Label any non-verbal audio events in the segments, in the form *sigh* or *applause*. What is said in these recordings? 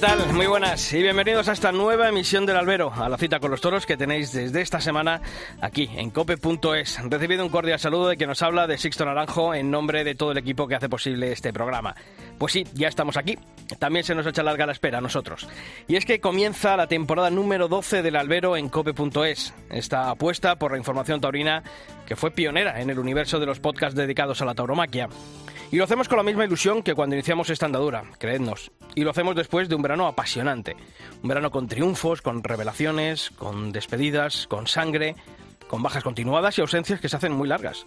Tal? Muy buenas y bienvenidos a esta nueva emisión del Albero, a la cita con los toros que tenéis desde esta semana aquí en cope.es. Recibido un cordial saludo de que nos habla de Sixto Naranjo en nombre de todo el equipo que hace posible este programa. Pues sí, ya estamos aquí. También se nos echa larga la espera a nosotros. Y es que comienza la temporada número 12 del Albero en cope.es. Esta apuesta por la información taurina que fue pionera en el universo de los podcasts dedicados a la tauromaquia. Y lo hacemos con la misma ilusión que cuando iniciamos esta andadura, creednos. Y lo hacemos después de un verano apasionante. Un verano con triunfos, con revelaciones, con despedidas, con sangre, con bajas continuadas y ausencias que se hacen muy largas.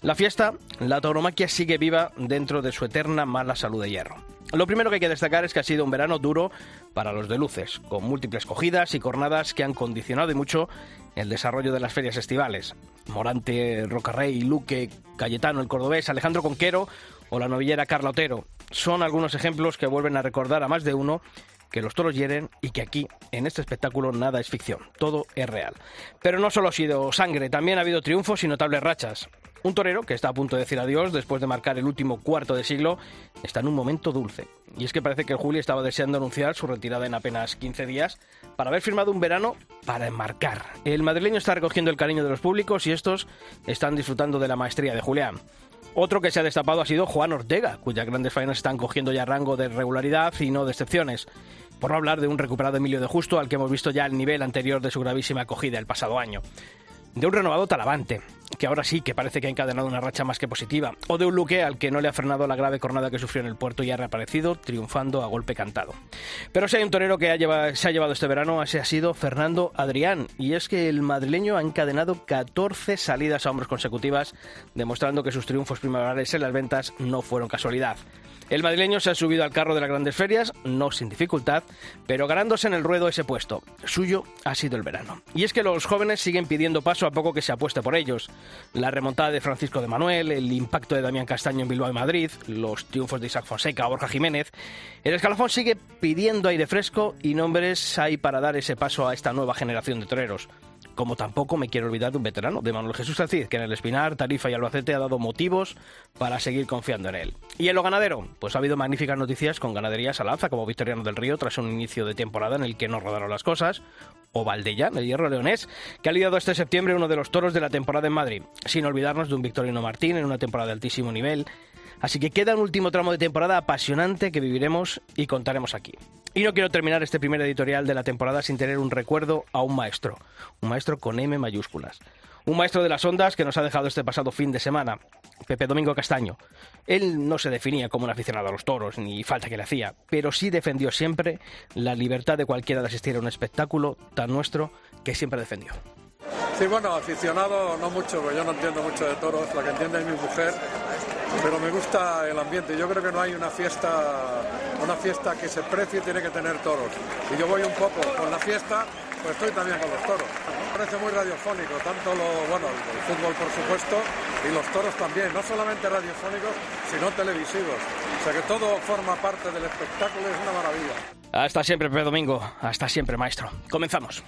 La fiesta, la tauromaquia sigue viva dentro de su eterna mala salud de hierro. Lo primero que hay que destacar es que ha sido un verano duro para los de luces, con múltiples cogidas y cornadas que han condicionado y mucho el desarrollo de las ferias estivales. Morante, Rocarrey, Luque, Cayetano, el cordobés, Alejandro Conquero o la novillera Carla Otero. Son algunos ejemplos que vuelven a recordar a más de uno que los toros hieren y que aquí, en este espectáculo, nada es ficción, todo es real. Pero no solo ha sido sangre, también ha habido triunfos y notables rachas. Un torero que está a punto de decir adiós después de marcar el último cuarto de siglo está en un momento dulce. Y es que parece que Juli estaba deseando anunciar su retirada en apenas 15 días para haber firmado un verano para enmarcar. El madrileño está recogiendo el cariño de los públicos y estos están disfrutando de la maestría de Julián. Otro que se ha destapado ha sido Juan Ortega, cuyas grandes faenas están cogiendo ya rango de regularidad y no de excepciones. Por no hablar de un recuperado Emilio de Justo, al que hemos visto ya el nivel anterior de su gravísima acogida el pasado año. De un renovado Talavante, que ahora sí que parece que ha encadenado una racha más que positiva. O de un Luque al que no le ha frenado la grave cornada que sufrió en el puerto y ha reaparecido, triunfando a golpe cantado. Pero si hay un torero que se ha llevado este verano, ese ha sido Fernando Adrián. Y es que el madrileño ha encadenado 14 salidas a hombros consecutivas, demostrando que sus triunfos primaverales en las ventas no fueron casualidad. El madrileño se ha subido al carro de las grandes ferias, no sin dificultad, pero ganándose en el ruedo ese puesto. Suyo ha sido el verano. Y es que los jóvenes siguen pidiendo paso a poco que se apueste por ellos. La remontada de Francisco de Manuel, el impacto de Damián Castaño en Bilbao y Madrid, los triunfos de Isaac Fonseca o Borja Jiménez. El escalafón sigue pidiendo aire fresco y nombres hay para dar ese paso a esta nueva generación de toreros como tampoco me quiero olvidar de un veterano, de Manuel Jesús Alcid, que en el Espinar, Tarifa y Albacete ha dado motivos para seguir confiando en él. Y en lo ganadero, pues ha habido magníficas noticias con ganaderías al alza, como Victoriano del Río, tras un inicio de temporada en el que no rodaron las cosas, o Valdellán, el hierro leonés, que ha lidiado este septiembre uno de los toros de la temporada en Madrid, sin olvidarnos de un Victorino Martín en una temporada de altísimo nivel, Así que queda un último tramo de temporada apasionante que viviremos y contaremos aquí. Y no quiero terminar este primer editorial de la temporada sin tener un recuerdo a un maestro, un maestro con M mayúsculas. Un maestro de las ondas que nos ha dejado este pasado fin de semana, Pepe Domingo Castaño. Él no se definía como un aficionado a los toros, ni falta que le hacía, pero sí defendió siempre la libertad de cualquiera de asistir a un espectáculo tan nuestro que siempre defendió. Sí, bueno, aficionado no mucho, porque yo no entiendo mucho de toros, la que entiende es mi mujer, pero me gusta el ambiente. Yo creo que no hay una fiesta, una fiesta que se precie tiene que tener toros. Y yo voy un poco con la fiesta, pues estoy también con los toros. Me parece muy radiofónico, tanto lo, bueno, el fútbol por supuesto, y los toros también, no solamente radiofónicos, sino televisivos. O sea que todo forma parte del espectáculo, es una maravilla. Hasta siempre, Pedro Domingo. Hasta siempre, maestro. Comenzamos.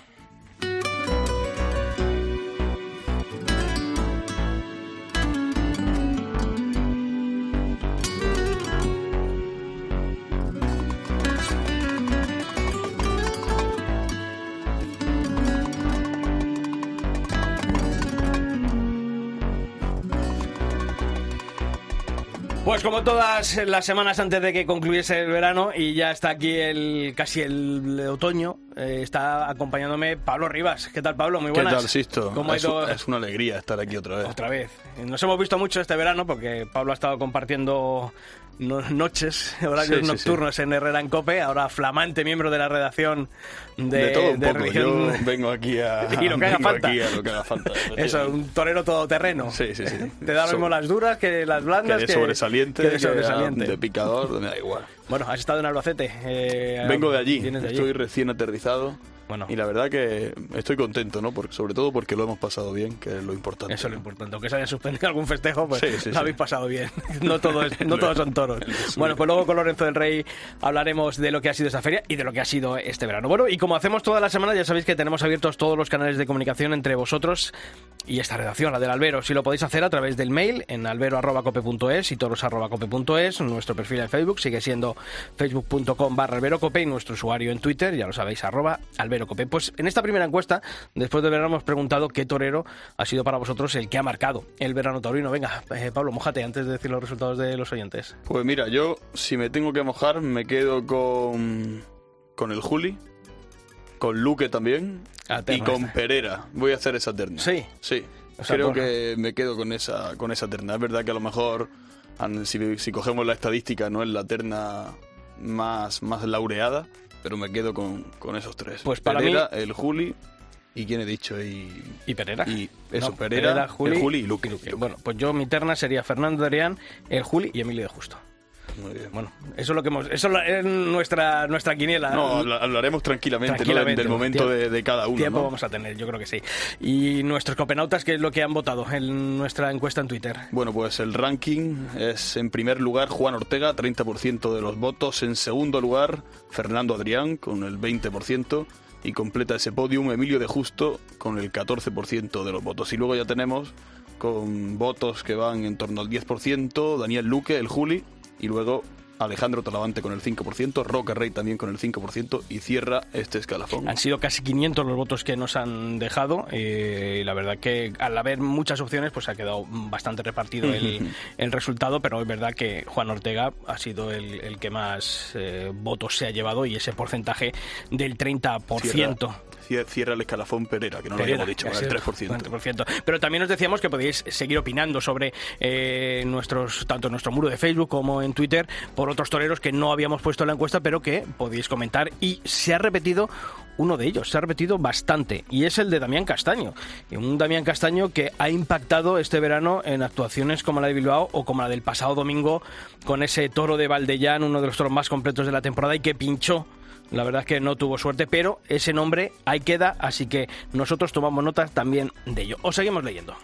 Pues como todas las semanas antes de que concluyese el verano y ya está aquí el casi el otoño, eh, está acompañándome Pablo Rivas. ¿Qué tal, Pablo? Muy buenas. ¿Qué tal, Sisto? ¿Cómo ha es, es una alegría estar aquí otra vez. Otra vez. Nos hemos visto mucho este verano porque Pablo ha estado compartiendo noches, *laughs* horarios Sí, sí, nocturnos en Herrera en Cope, ahora flamante miembro de la redacción de, De, todo un de poco. religión. Yo vengo aquí a, *laughs* Y lo que haga falta. aquí a lo que haga falta. *laughs* Eso, un torero todoterreno. Sí, sí, sí. Te da lo mismo So- las duras que las Que blandas. de sobresaliente, que de que sobresaliente. de picador, me da igual. Bueno, has estado en Albacete. eh, Vengo de allí, vienes de allí. estoy recién aterrizado. Bueno. Y la verdad que estoy contento, ¿no? Porque, sobre todo porque lo hemos pasado bien, que es lo importante. Eso es lo importante. Aunque se haya suspendido algún festejo, pues Sí, sí, lo sí. habéis pasado bien. *laughs* No, todo es- no *laughs* todos son toros. Bueno, pues luego con Lorenzo del Rey hablaremos de lo que ha sido esa feria y de lo que ha sido este verano. Bueno, y como hacemos toda la semana, ya sabéis que tenemos abiertos todos los canales de comunicación entre vosotros y esta redacción, la del Albero. Si lo podéis hacer a través del mail en albero.cope.es y toros.cope.es. Nuestro perfil en Facebook sigue siendo facebook.com barra alberocope y nuestro usuario en Twitter, ya lo sabéis, arroba alberocope. Pues en esta primera encuesta, después de verano, hemos preguntado qué torero ha sido para vosotros el que ha marcado el verano taurino. Venga, eh, Pablo, mojate antes de decir los resultados de los oyentes. Pues mira, yo si me tengo que mojar me quedo con, con el Juli, con Luque también y con esta. Pereira. Voy a hacer esa terna. Sí. Sí. O sea, Creo que me quedo con esa, con esa terna. Es verdad que a lo mejor, si, si cogemos la estadística, no es la terna más, más laureada, pero me quedo con, con esos tres. Pues para Pereira, el Juli y quién he dicho y, ¿Y Pereira? y eso, No, Pereira, Juli, el Juli y Luque. Luque. Bueno, pues yo mi terna sería Fernando Adrián, el Juli y Emilio de Justo. Muy bien. Bueno, eso es lo que hemos, eso es nuestra nuestra quiniela. No, habla- hablaremos tranquilamente, ¿no? Tranquilamente, del momento de, de cada uno. Tiempo ¿no? vamos a tener, yo creo que sí. Y nuestros copenautas, ¿qué es lo que han votado en nuestra encuesta en Twitter? Bueno, pues el ranking es en primer lugar Juan Ortega, 30% de los votos. En segundo lugar, Fernando Adrián, con el 20%. Y completa ese podium Emilio de Justo, con el 14% de los votos. Y luego ya tenemos, con votos que van en torno al 10%, Daniel Luque, el Juli. Y luego Alejandro Talavante con el 5%, Roca Rey también con el 5%. Y cierra este escalafón. Han sido casi 500 los votos que nos han dejado eh, y la verdad que al haber muchas opciones pues ha quedado bastante repartido el, *laughs* el resultado, pero es verdad que Juan Ortega ha sido el, el que más eh, votos se ha llevado y ese porcentaje del 30%. Cierra, cier- cierra el escalafón Pereira, que no lo habíamos dicho, el sido 3%. 4%. Pero también os decíamos que podéis seguir opinando sobre eh, nuestros, tanto en nuestro muro de Facebook como en Twitter, por otros toreros que no habíamos puesto en la encuesta, pero que podéis comentar. Y se ha repetido uno de ellos, se ha repetido bastante, y es el de Damián Castaño. Un Damián Castaño que ha impactado este verano en actuaciones como la de Bilbao o como la del pasado domingo con ese toro de Valdellán, uno de los toros más completos de la temporada y que pinchó la verdad es que no tuvo suerte, pero ese nombre ahí queda, así que nosotros tomamos nota también de ello. Os seguimos leyendo.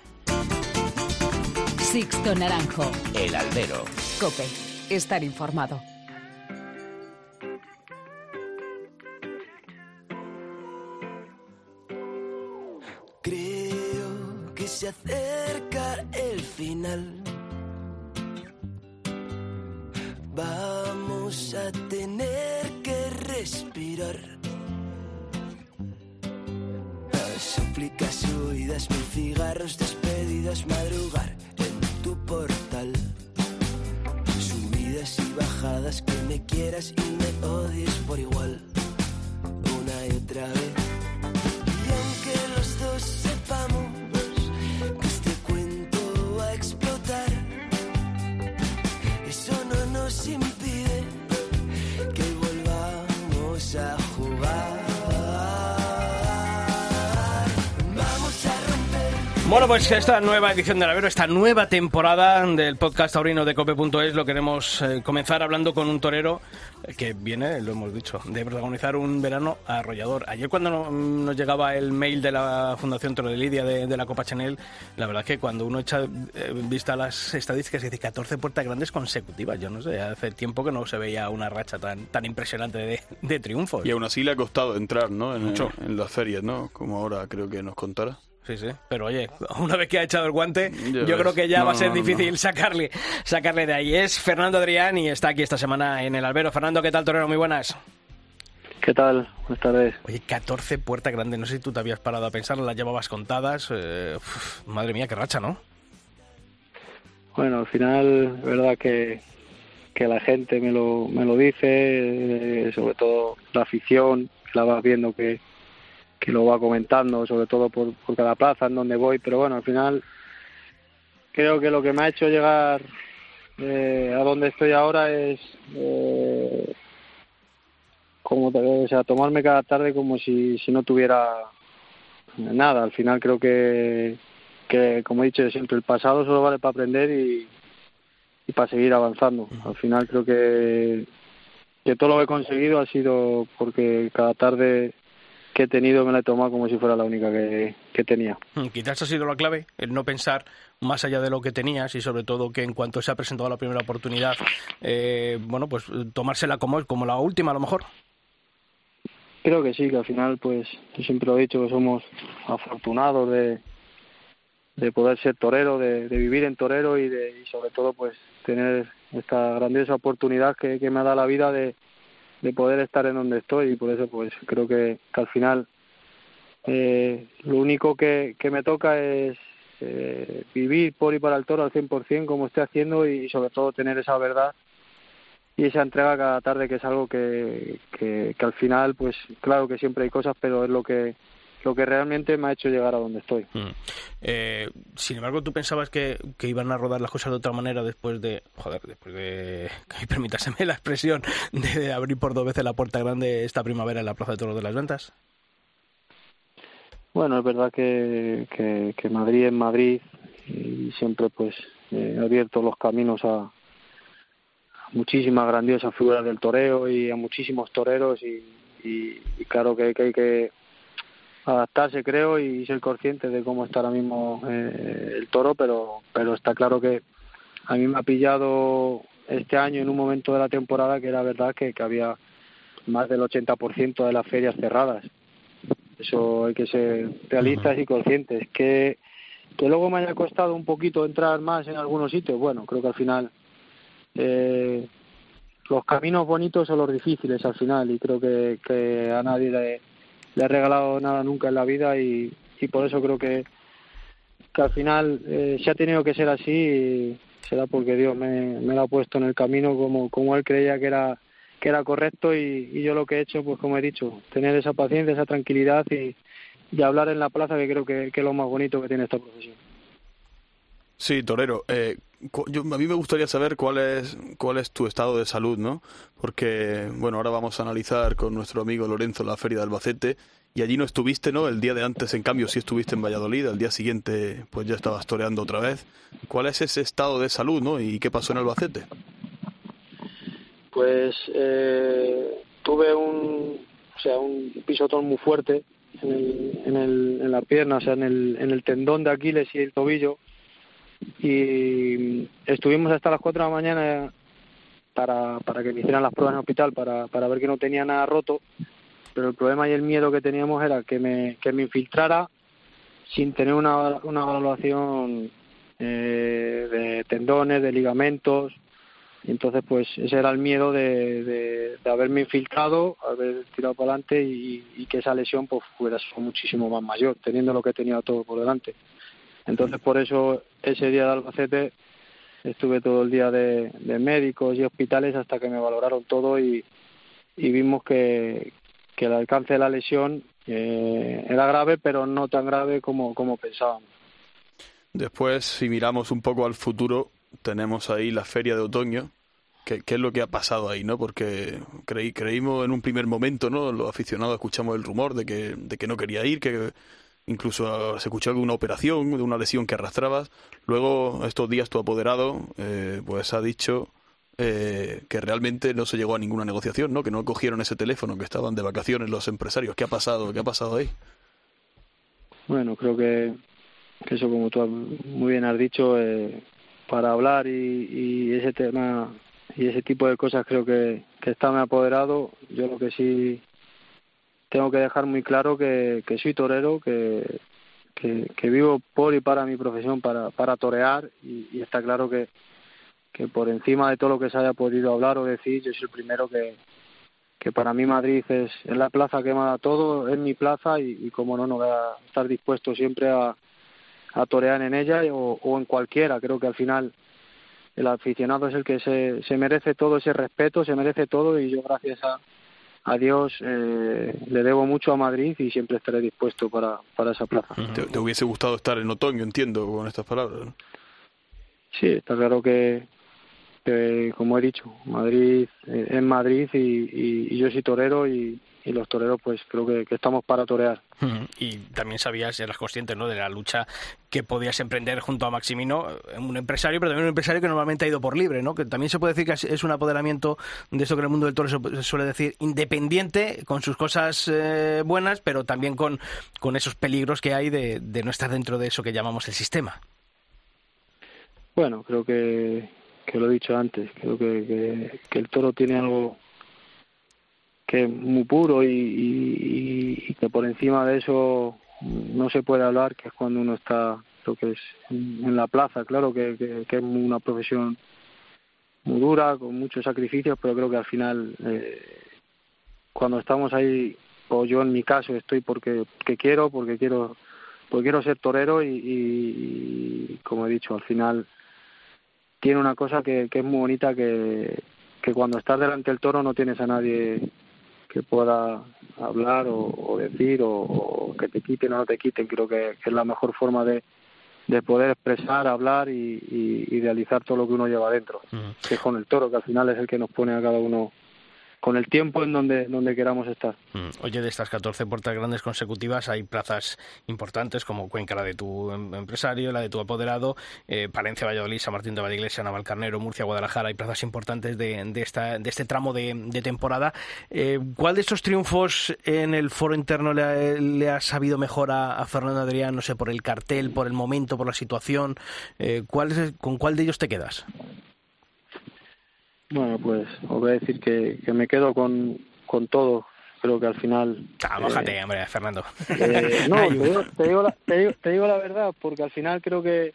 Sixto Naranjo. El albero. Cope. Estar informado. Creo que se acerca el final. Vamos a tener que respirar. Las súplicas huidas, mil cigarros despedidas, madrugar en tu portal. Subidas y bajadas, que me quieras y me odies por igual. Una y otra vez. Bueno, pues esta nueva edición del Avero, esta nueva temporada del podcast taurino de cope.es, lo queremos eh, comenzar hablando con un torero que viene, lo hemos dicho, de protagonizar un verano arrollador. Ayer cuando no- nos llegaba el mail de la Fundación Toro de Lidia de, de la Copa Chanel, la verdad es que cuando uno echa eh, vista a las estadísticas, dice 14 puertas grandes consecutivas. Yo no sé, hace tiempo que no se veía una racha tan, tan impresionante de, de triunfos. Y aún así le ha costado entrar, ¿no? En, Mucho. en las ferias, ¿no? Como ahora creo que nos contará. Sí, sí, pero oye, *laughs* una vez que ha echado el guante, yo creo que ya No, va a ser no, difícil no. sacarle sacarle de ahí. Es Fernando Adrián y está aquí esta semana en el albero. Fernando, ¿qué tal, Torero? Muy buenas. ¿Qué tal? Buenas tardes. Oye, 14 puertas grandes, no sé si tú te habías parado a pensar, las llevabas contadas. eh, uf, madre mía, qué racha, ¿no? Bueno, al final es verdad que, que la gente me lo, me lo dice, eh, sobre todo la afición, la vas viendo que, que lo va comentando, sobre todo por, por cada plaza en donde voy, pero bueno, al final creo que lo que me ha hecho llegar eh, a donde estoy ahora es eh, como o sea, tomarme cada tarde como si, si no tuviera nada. Al final creo que, que, como he dicho siempre, el pasado solo vale para aprender y, y para seguir avanzando. Al final creo que, que todo lo que he conseguido ha sido porque cada tarde que he tenido me la he tomado como si fuera la única que, que tenía. Mm, Quizás ha sido la clave, el no pensar más allá de lo que tenías y sobre todo que en cuanto se ha presentado la primera oportunidad, eh, bueno, pues tomársela como, como la última a lo mejor. Creo que sí, que al final, pues yo siempre lo he dicho que somos afortunados de, de poder ser torero, de, de vivir en torero y, de, y sobre todo, pues tener esta grandiosa oportunidad que, que me ha dado la vida de, de poder estar en donde estoy y por eso, pues creo que, al final eh, lo único que, que me toca es eh, vivir por y para el toro al 100% como estoy haciendo y sobre todo tener esa verdad y esa entrega cada tarde que es algo que, que, que al final pues claro que siempre hay cosas pero es lo que lo que realmente me ha hecho llegar a donde estoy. Mm. Eh, sin embargo, ¿tú pensabas que, que, iban a rodar las cosas de otra manera después de, joder, después de, *laughs* permítaseme la expresión, de abrir por dos veces la puerta grande esta primavera en la Plaza de Toros de las Ventas? Bueno, es verdad que, que, que Madrid es Madrid y siempre pues he abierto los caminos a, muchísimas grandiosas figuras del toreo y a muchísimos toreros y, y, y claro que, que, hay que adaptarse creo y ser consciente de cómo está ahora mismo eh, el toro pero pero está claro que a mí me ha pillado este año en un momento de la temporada que era verdad que, que había más del 80% de las ferias cerradas. Eso hay que ser realistas y conscientes. Que que luego me haya costado un poquito entrar más en algunos sitios bueno creo que al final eh, los caminos bonitos son los difíciles al final y creo que, que a nadie le, le he regalado nada nunca en la vida y, y por eso creo que, que al final eh, se ha tenido que ser así y será porque Dios me, me lo ha puesto en el camino como, como él creía que era que era correcto y, y yo lo que he hecho pues como he dicho tener esa paciencia esa tranquilidad y, y hablar en la plaza que creo que, que es lo más bonito que tiene esta profesión Sí, Torero. Eh, yo, a mí me gustaría saber cuál es, cuál es tu estado de salud, ¿no? Porque, bueno, ahora vamos a analizar con nuestro amigo Lorenzo la Feria de Albacete y allí no estuviste, ¿no? El día de antes, en cambio, sí estuviste en Valladolid, al día siguiente, pues ya estabas toreando otra vez. ¿Cuál es ese estado de salud, ¿no? ¿Y qué pasó en Albacete? Pues eh, tuve un, o sea, un pisotón muy fuerte en, el, en, el, en la pierna, o sea, en el, en el tendón de Aquiles y el tobillo y estuvimos hasta las 4 de la mañana para, para que me hicieran las pruebas en el hospital para, para ver que no tenía nada roto, pero el problema y el miedo que teníamos era que me, que me infiltrara sin tener una, una evaluación eh, de tendones, de ligamentos, entonces pues ese era el miedo de, de, de haberme infiltrado, haber tirado para adelante y, y que esa lesión pues fuera muchísimo más mayor, teniendo lo que tenía todo por delante. Entonces, por eso ese día de Albacete estuve todo el día de, médicos y hospitales hasta que me valoraron todo y, y vimos que, que el alcance de la lesión eh, era grave, pero no tan grave como, como pensábamos. Después, si miramos un poco al futuro, tenemos ahí la feria de otoño. ¿Qué, qué es lo que ha pasado ahí, no? Porque creí, creímos en un primer momento, ¿no? Los aficionados escuchamos el rumor de que, de que no quería ir, que incluso se escuchó de una operación, de una lesión que arrastrabas. Luego, estos días tu apoderado, eh, pues ha dicho eh, que realmente no se llegó a ninguna negociación, ¿no? Que no cogieron ese teléfono, que estaban de vacaciones los empresarios. ¿Qué ha pasado? ¿Qué ha pasado ahí? Bueno, creo que, eso, como tú muy bien has dicho, eh, para hablar y, y ese tema y ese tipo de cosas creo que, que está me apoderado. Yo lo que sí tengo que dejar muy claro que, que soy torero, que, que, vivo por y para mi profesión, para, para torear, y, está claro que, por encima de todo lo que se haya podido hablar o decir, yo soy el primero que, para mí Madrid es, es la plaza que me da todo, es mi plaza y, como no, no voy a estar dispuesto siempre a, torear en ella o, o en cualquiera. Creo que al final el aficionado es el que se merece todo ese respeto, se merece todo y yo gracias a a Dios eh, le debo mucho a Madrid y siempre estaré dispuesto para, para esa plaza. ¿Te, ¿Te, hubiese gustado estar en otoño, entiendo, con estas palabras? ¿no? Sí, está claro que, como he dicho, Madrid eh, es Madrid y, yo soy torero y, los toreros pues creo que, estamos para torear. Y también sabías, eras consciente ¿no? de la lucha que podías emprender junto a Maximino, eh, un empresario, pero también un empresario que normalmente ha ido por libre, ¿no? que también se puede decir que es un apoderamiento de eso que en el mundo del toro se suele decir independiente, con sus cosas eh, buenas, pero también con, con esos peligros que hay de, de no estar dentro de eso que llamamos el sistema. Bueno, creo que, que lo he dicho antes, creo que, que, el toro tiene algo que es muy puro y, que por encima de eso no se puede hablar, que es cuando uno está, lo que es en la plaza, claro que, que, es una profesión muy dura, con muchos sacrificios, pero creo que al final, eh, cuando estamos ahí, o yo en mi caso estoy porque que quiero, porque quiero, porque quiero ser torero y, como he dicho, al final tiene una cosa que, que es muy bonita, que, que cuando estás delante del toro no tienes a nadie que pueda hablar o, decir o, que te quiten o no te quiten. Creo que, es la mejor forma de, de poder expresar, hablar y, y, realizar todo lo que uno lleva dentro, que es con el toro, que al final es el que nos pone a cada uno con el tiempo en donde, donde queramos estar. Mm. Oye, de estas 14 puertas grandes consecutivas hay plazas importantes como Cuenca, la de tu em, empresario, la de tu apoderado, eh, Palencia, Valladolid, San Martín de Valliglesia, Navalcarnero, Murcia, Guadalajara. Hay plazas importantes de, de, esta, de este tramo de, temporada. Eh, ¿Cuál de estos triunfos en el foro interno le ha, sabido mejor a, Fernando Adrián? No sé, por el cartel, por el momento, por la situación. Eh, ¿cuál ¿Con cuál de ellos te quedas? Bueno, pues os voy a decir que, que me quedo con, con todo. Creo que al final. Ah, eh, hombre, Fernando. Eh, no, *laughs* te digo, te, digo la, te, digo, la verdad, porque al final creo que,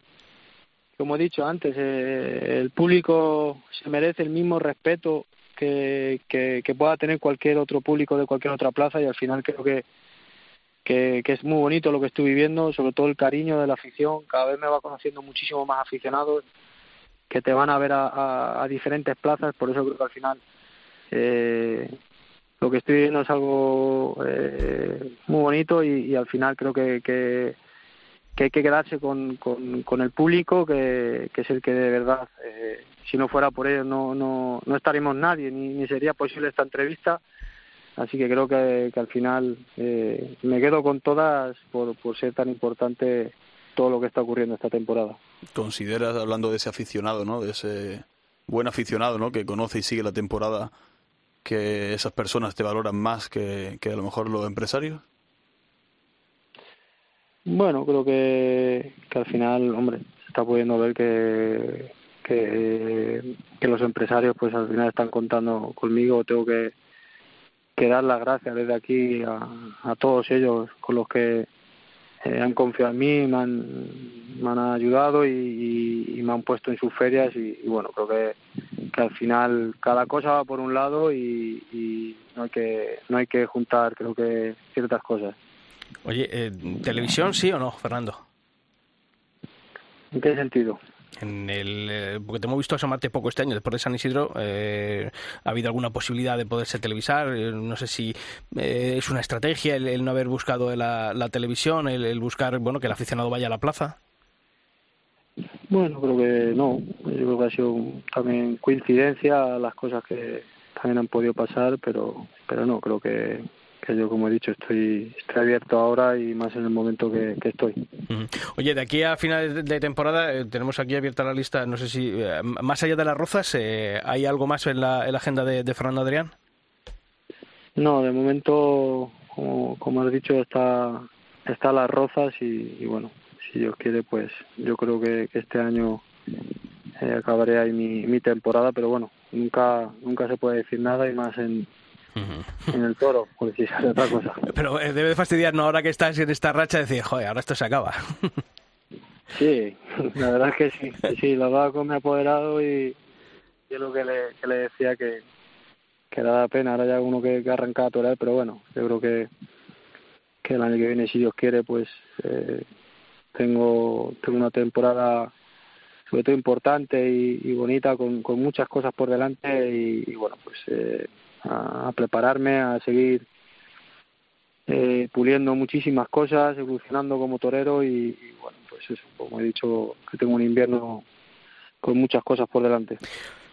como he dicho antes, eh, el público se merece el mismo respeto que, que, que, pueda tener cualquier otro público de cualquier otra plaza y al final creo que, que, que, es muy bonito lo que estoy viviendo, sobre todo el cariño de la afición. Cada vez me va conociendo muchísimo más aficionados que te van a ver a, diferentes plazas, por eso creo que al final eh, lo que estoy viendo es algo eh, muy bonito y, al final creo que, que, hay que quedarse con, con, el público, que, que, es el que de verdad, eh, si no fuera por ellos no, no, no estaríamos nadie, ni, ni sería posible esta entrevista. Así que creo que, que al final me quedo con todas por, por ser tan importante todo lo que está ocurriendo esta temporada. ¿Consideras, hablando de ese aficionado, ¿no? de ese buen aficionado ¿no? que conoce y sigue la temporada, que esas personas te valoran más que, que a lo mejor los empresarios? Bueno, creo que, que al final, hombre, se está pudiendo ver que, que, que, los empresarios pues al final están contando conmigo. Tengo que, que dar las gracias desde aquí a, a todos ellos con los que eh, han confiado en mí, me han, me han ayudado y, me han puesto en sus ferias y, bueno, creo que, que, al final cada cosa va por un lado y, no hay que no hay que juntar creo que ciertas cosas. Oye, eh, ¿televisión sí o no, Fernando? ¿En qué sentido? En el, eh, porque te hemos visto asomarte poco este año, después de San Isidro, eh, ¿ha habido alguna posibilidad de poderse televisar? Eh, no sé si es una estrategia el, no haber buscado la, televisión, el, buscar bueno que el aficionado vaya a la plaza. Bueno, creo que no. Yo creo que ha sido también coincidencia las cosas que también han podido pasar, pero, pero no, creo que, que yo como he dicho estoy, estoy abierto ahora y más en el momento que, estoy. Oye, de aquí a finales de temporada eh, tenemos aquí abierta la lista, no sé si eh, más allá de las rozas, eh, ¿hay algo más en la, agenda de, Fernando Adrián? No, de momento, como, como has dicho, está, está las rozas y, bueno, si Dios quiere, pues yo creo que, este año acabaré ahí mi, mi temporada, pero bueno, nunca, nunca se puede decir nada y más en en el toro, si *laughs* sale otra cosa. Pero eh, debe fastidiarnos ahora que estás en esta racha decir, joder, ahora esto se acaba. *laughs* sí, la verdad es que sí, sí, lo hablaba con mi apoderado y yo lo que le, que le decía que, que da pena, ahora ya uno que, que arranca a torear, pero bueno, yo creo que, que el año que viene, si Dios quiere, pues eh, tengo, tengo una temporada sobre todo importante y, bonita con, con muchas cosas por delante y, bueno pues eh, a, prepararme, a seguir eh, puliendo muchísimas cosas, evolucionando como torero y, bueno, pues eso, como he dicho, que tengo un invierno con muchas cosas por delante.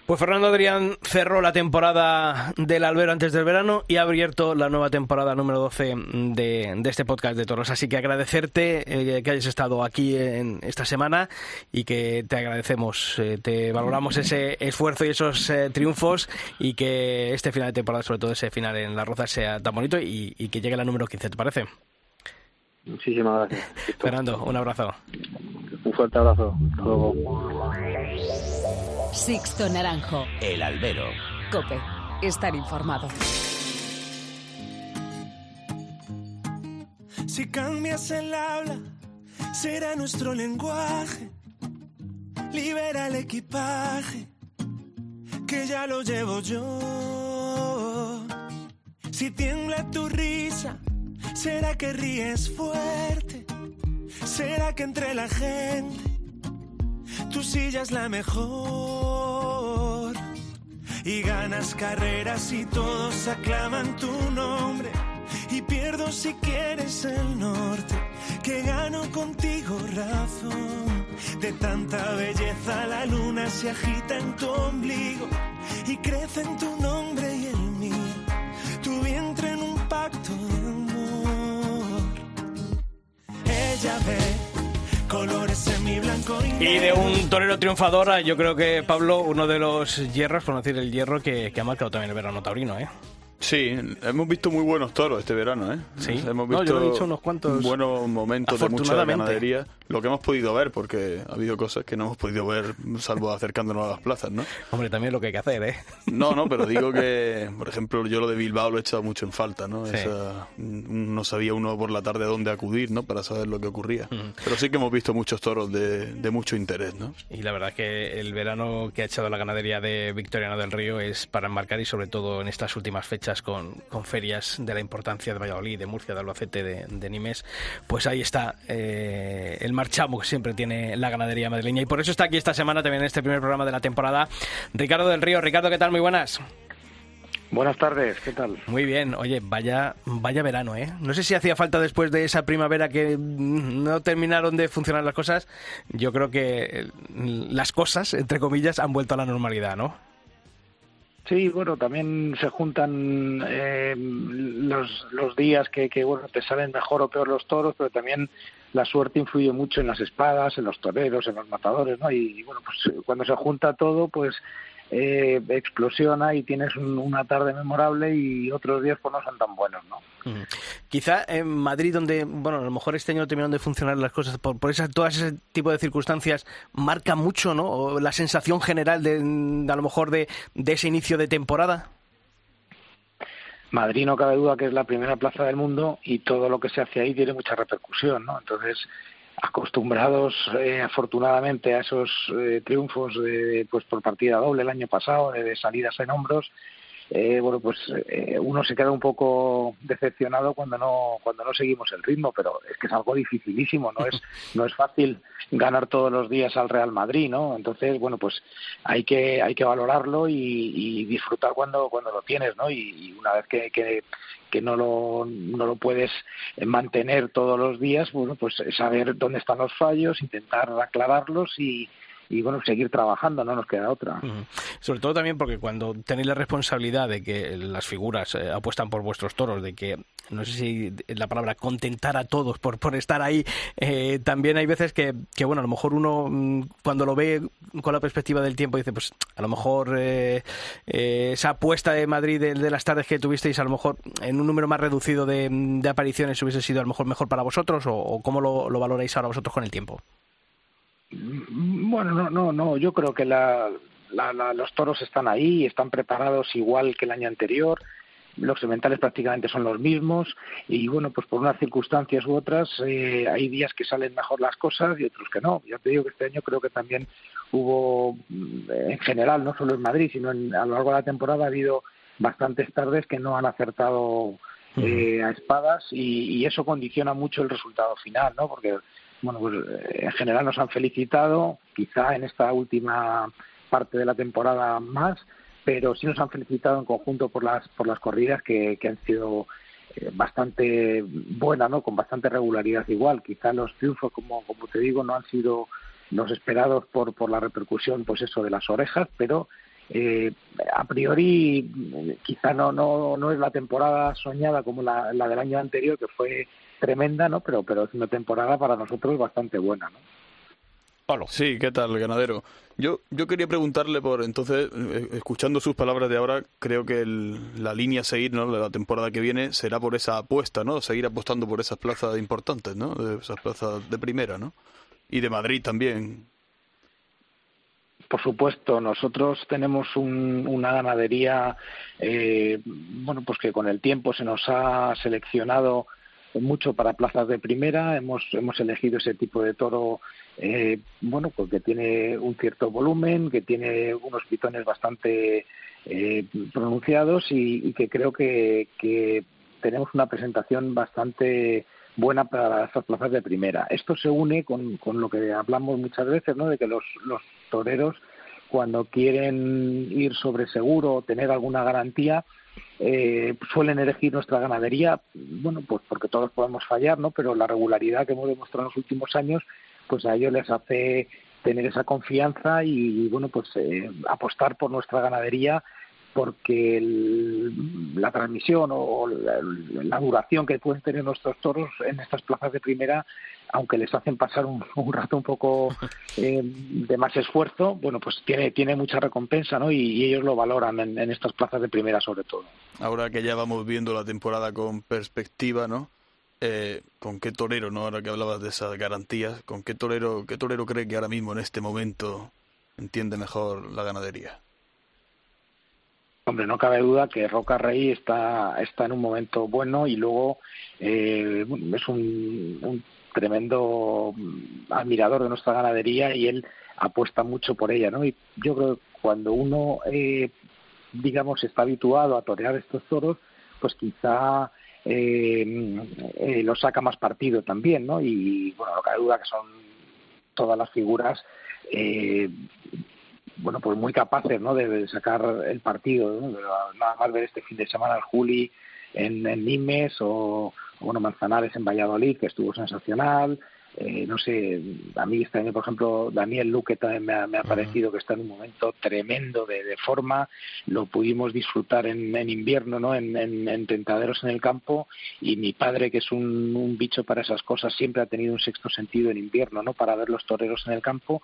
Pues Fernando Adrián cerró la temporada del Albero antes del verano y ha abierto la nueva temporada número 12 de, de este podcast de toros. Así que agradecerte eh, que hayas estado aquí en esta semana y que te agradecemos, eh, te valoramos ese esfuerzo y esos eh, triunfos y que este final de temporada, sobre todo ese final en La Roza, sea tan bonito y, y que llegue la número 15, ¿te parece? Muchísimas gracias. Fernando, un abrazo. Un fuerte abrazo. Hasta luego. Sixto Naranjo. El albero. Cope. Estar informado. Si cambias el habla, será nuestro lenguaje. Libera el equipaje, que ya lo llevo yo. Si tiembla tu risa, será que ríes fuerte. Será que entre la gente tu silla es la mejor. Y ganas carreras y todos aclaman tu nombre. Y pierdo si quieres el norte, que gano contigo razón. De tanta belleza la luna se agita en tu ombligo y crece en tu nombre y el mío. Tu vientre en un pacto de amor. Ella ve y de un torero triunfador, yo creo que Pablo, uno de los hierros, por no decir el hierro, que, que ha marcado también el verano taurino, ¿eh? Sí, hemos visto muy buenos toros este verano, ¿eh? Sí. Hemos No, visto yo lo he dicho unos cuantos, buenos momentos de mucha ganadería. Lo que hemos podido ver, porque ha habido cosas que no hemos podido ver, salvo acercándonos a las plazas, ¿no? *laughs* Hombre, también lo que hay que hacer, ¿eh? No, no, pero digo que, *laughs* por ejemplo, yo lo de Bilbao lo he echado mucho en falta, ¿no? Sí. Esa- mm, no sabía uno por la tarde a dónde acudir, ¿no? Para saber lo que ocurría. Pero sí que hemos visto muchos toros de, de mucho interés, ¿no? Y la verdad que el verano que ha echado la ganadería de Victoriano del Río es para enmarcar y sobre todo en estas últimas fechas con, con ferias de la importancia de Valladolid, de Murcia, de Albacete, de, de Nimes, pues ahí está eh, el marchamo que siempre tiene la ganadería madrileña. Y por eso está aquí esta semana también en este primer programa de la temporada Ricardo del Río. Ricardo, ¿qué tal? Muy buenas. Buenas tardes, ¿qué tal? Muy bien, oye, vaya, vaya verano, ¿eh? No sé si hacía falta después de esa primavera que no terminaron de funcionar las cosas. Yo creo que las cosas, entre comillas, han vuelto a la normalidad, ¿no? Sí, bueno, también se juntan eh, los, los días que, que, bueno, te salen mejor o peor los toros, pero también la suerte influye mucho en las espadas, en los toreros, en los matadores, ¿no? Y, bueno, pues cuando se junta todo, pues eh, explosiona y tienes un- una tarde memorable y otros días pues no son tan buenos, ¿no? Quizá en Madrid, donde, bueno, a lo mejor este año terminaron de funcionar las cosas por, por esas, todas ese tipo de circunstancias, marca mucho, ¿no? O la sensación general de, de, a lo mejor de, de ese inicio de temporada. Madrid no cabe duda que es la primera plaza del mundo y todo lo que se hace ahí tiene mucha repercusión, ¿no? Entonces, acostumbrados eh, afortunadamente a esos eh, triunfos de, pues por partida doble el año pasado, de, de salidas en hombros, eh, bueno, pues eh, uno se queda un poco decepcionado cuando no cuando no seguimos el ritmo, pero es que es algo dificilísimo, no es *laughs* no es fácil ganar todos los días al Real Madrid, ¿no? Entonces, bueno, pues hay que hay que valorarlo y, y disfrutar cuando cuando lo tienes, ¿no? Y, y una vez que, que que no lo, no lo puedes mantener todos los días, bueno, pues saber dónde están los fallos, intentar aclararlos y, y bueno, seguir trabajando, no nos queda otra. Sobre todo también porque cuando tenéis la responsabilidad de que las figuras eh, apuestan por vuestros toros, de que, no sé si la palabra contentar a todos por, por estar ahí, eh, también hay veces que, que, bueno, a lo mejor uno mm, cuando lo ve con la perspectiva del tiempo dice, pues a lo mejor eh, eh, esa apuesta de Madrid de, de las tardes que tuvisteis, a lo mejor en un número más reducido de, de apariciones hubiese sido a lo mejor mejor para vosotros o, o cómo lo, lo valoráis ahora vosotros con el tiempo. Bueno, no, no, no. Yo creo que la, la, la, los toros están ahí, están preparados igual que el año anterior. Los sementales prácticamente son los mismos y bueno, pues por unas circunstancias u otras eh, hay días que salen mejor las cosas y otros que no. Ya te digo que este año creo que también hubo, mm, en general, no solo en Madrid, sino en, a lo largo de la temporada ha habido bastantes tardes que no han acertado eh, a espadas y, y eso condiciona mucho el resultado final, ¿no? Porque bueno, pues en general nos han felicitado, quizá en esta última parte de la temporada más, pero sí nos han felicitado en conjunto por las por las corridas que, que han sido eh, bastante buenas, ¿no? Con bastante regularidad igual. Quizá los triunfos, como como te digo, no han sido los esperados por por la repercusión, pues eso de las orejas, pero eh, a priori quizá no, no, no es la temporada soñada como la, la del año anterior, que fue tremenda, ¿no? Pero, pero es una temporada para nosotros bastante buena, ¿no? Pablo. Sí, ¿qué tal, ganadero? Yo, yo quería preguntarle por, entonces, eh, escuchando sus palabras de ahora, creo que la línea a seguir, ¿no? De la temporada que viene será por esa apuesta, ¿no? Seguir apostando por esas plazas importantes, ¿no? De esas plazas de primera, ¿no? Y de Madrid también. Por supuesto, nosotros tenemos una ganadería, eh, bueno, pues que con el tiempo se nos ha seleccionado mucho para plazas de primera. Hemos, hemos elegido ese tipo de toro eh, bueno, pues que tiene un cierto volumen, que tiene unos pitones bastante eh, pronunciados y, que creo que, tenemos una presentación bastante buena para estas plazas de primera. Esto se une con, con lo que hablamos muchas veces, ¿no? De que los, los toreros cuando quieren ir sobre seguro o tener alguna garantía, eh, suelen elegir nuestra ganadería, bueno, pues porque todos podemos fallar, ¿no? Pero la regularidad que hemos demostrado en los últimos años pues a ellos les hace tener esa confianza y, bueno, pues eh, apostar por nuestra ganadería porque la transmisión o la, duración que pueden tener nuestros toros en estas plazas de primera, aunque les hacen pasar un, rato un poco *laughs* eh, de más esfuerzo, bueno, pues tiene, tiene mucha recompensa, ¿no? Y, ellos lo valoran en, en, estas plazas de primera sobre todo. Ahora que ya vamos viendo la temporada con perspectiva, ¿no? Eh, ¿Con qué torero, no? Ahora que hablabas de esas garantías, ¿con qué torero, qué torero cree que ahora mismo en este momento entiende mejor la ganadería? Hombre, no cabe duda que Roca Rey está, está en un momento bueno y luego eh, es un, tremendo admirador de nuestra ganadería y él apuesta mucho por ella, ¿no? Y yo creo que cuando uno, eh, digamos, está habituado a torear estos toros, pues quizá eh, eh, lo saca más partido también, ¿no? Y bueno, no cabe duda que son todas las figuras, eh, bueno, pues muy capaces, ¿no? De, sacar el partido, ¿no? nada más ver este fin de semana al Juli en, en Nimes o, bueno, Manzanares en Valladolid, que estuvo sensacional, eh, no sé, a mí este año, por ejemplo, Daniel Luque también me ha, me ha parecido que está en un momento tremendo de, de forma. Lo pudimos disfrutar en, en invierno, ¿no? En, en, tentaderos en el campo. Y mi padre, que es un, un, bicho para esas cosas, siempre ha tenido un sexto sentido en invierno, ¿no? Para ver los toreros en el campo.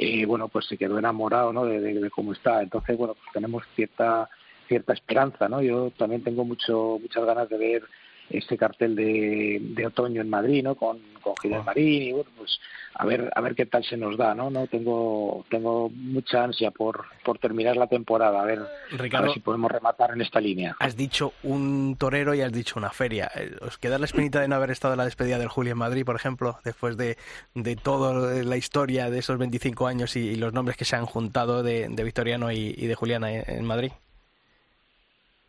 Eh, bueno, pues se quedó enamorado, ¿no? De, cómo está. Entonces, bueno, pues tenemos cierta cierta esperanza, ¿no? Yo también tengo mucho muchas ganas de ver este cartel de, de otoño en Madrid, ¿no? Con, con Gilles Marín y bueno, pues a ver a ver qué tal se nos da, ¿no? No tengo tengo mucha ansia por, por terminar la temporada, a ver, a ver si podemos rematar en esta línea. Has dicho un torero y has dicho una feria. Eh, ¿Os queda la espinita de no haber estado en la despedida del Julio en Madrid, por ejemplo, después de, de toda la historia de esos 25 años y, los nombres que se han juntado de, de Victoriano y, y de Juliana en Madrid?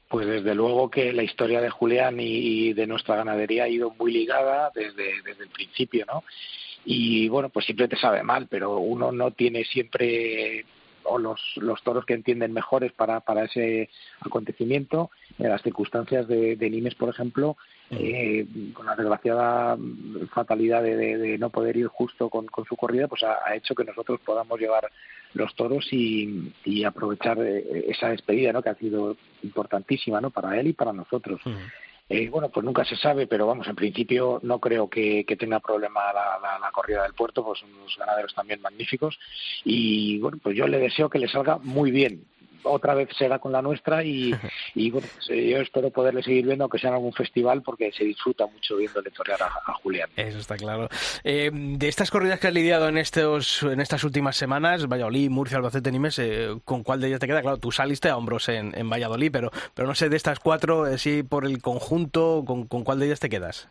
Pues desde luego que la historia de Julián y de nuestra ganadería ha ido muy ligada desde, desde el principio, ¿no? Y bueno, pues siempre te sabe mal, pero uno no tiene siempre o los, los toros que entienden mejores para, para ese acontecimiento. En las circunstancias de, de Nimes, por ejemplo, eh, con la desgraciada fatalidad de, de, de, no poder ir justo con, con su corrida, pues ha, ha, hecho que nosotros podamos llevar los toros y, y aprovechar eh, esa despedida, ¿no? Que ha sido importantísima, ¿no? Para él y para nosotros. Uh -huh. Eh, bueno, pues nunca se sabe, pero vamos, en principio no creo que, tenga problema la, la, la, corrida del puerto, pues unos ganaderos también magníficos. Y bueno, pues yo le deseo que le salga muy bien otra vez será con la nuestra y, *laughs* y bueno, pues, eh, yo espero poderle seguir viendo, aunque sea en algún festival, porque se disfruta mucho viéndole torear a, a Julián. Eso está claro. Eh, de estas corridas que has lidiado en estos en estas últimas semanas, Valladolid, Murcia, Albacete, Nimes, eh, ¿con cuál de ellas te queda? Claro, tú saliste a hombros en, en Valladolid, pero, pero no sé, de estas cuatro, eh, sí, por el conjunto, ¿con, ¿con cuál de ellas te quedas?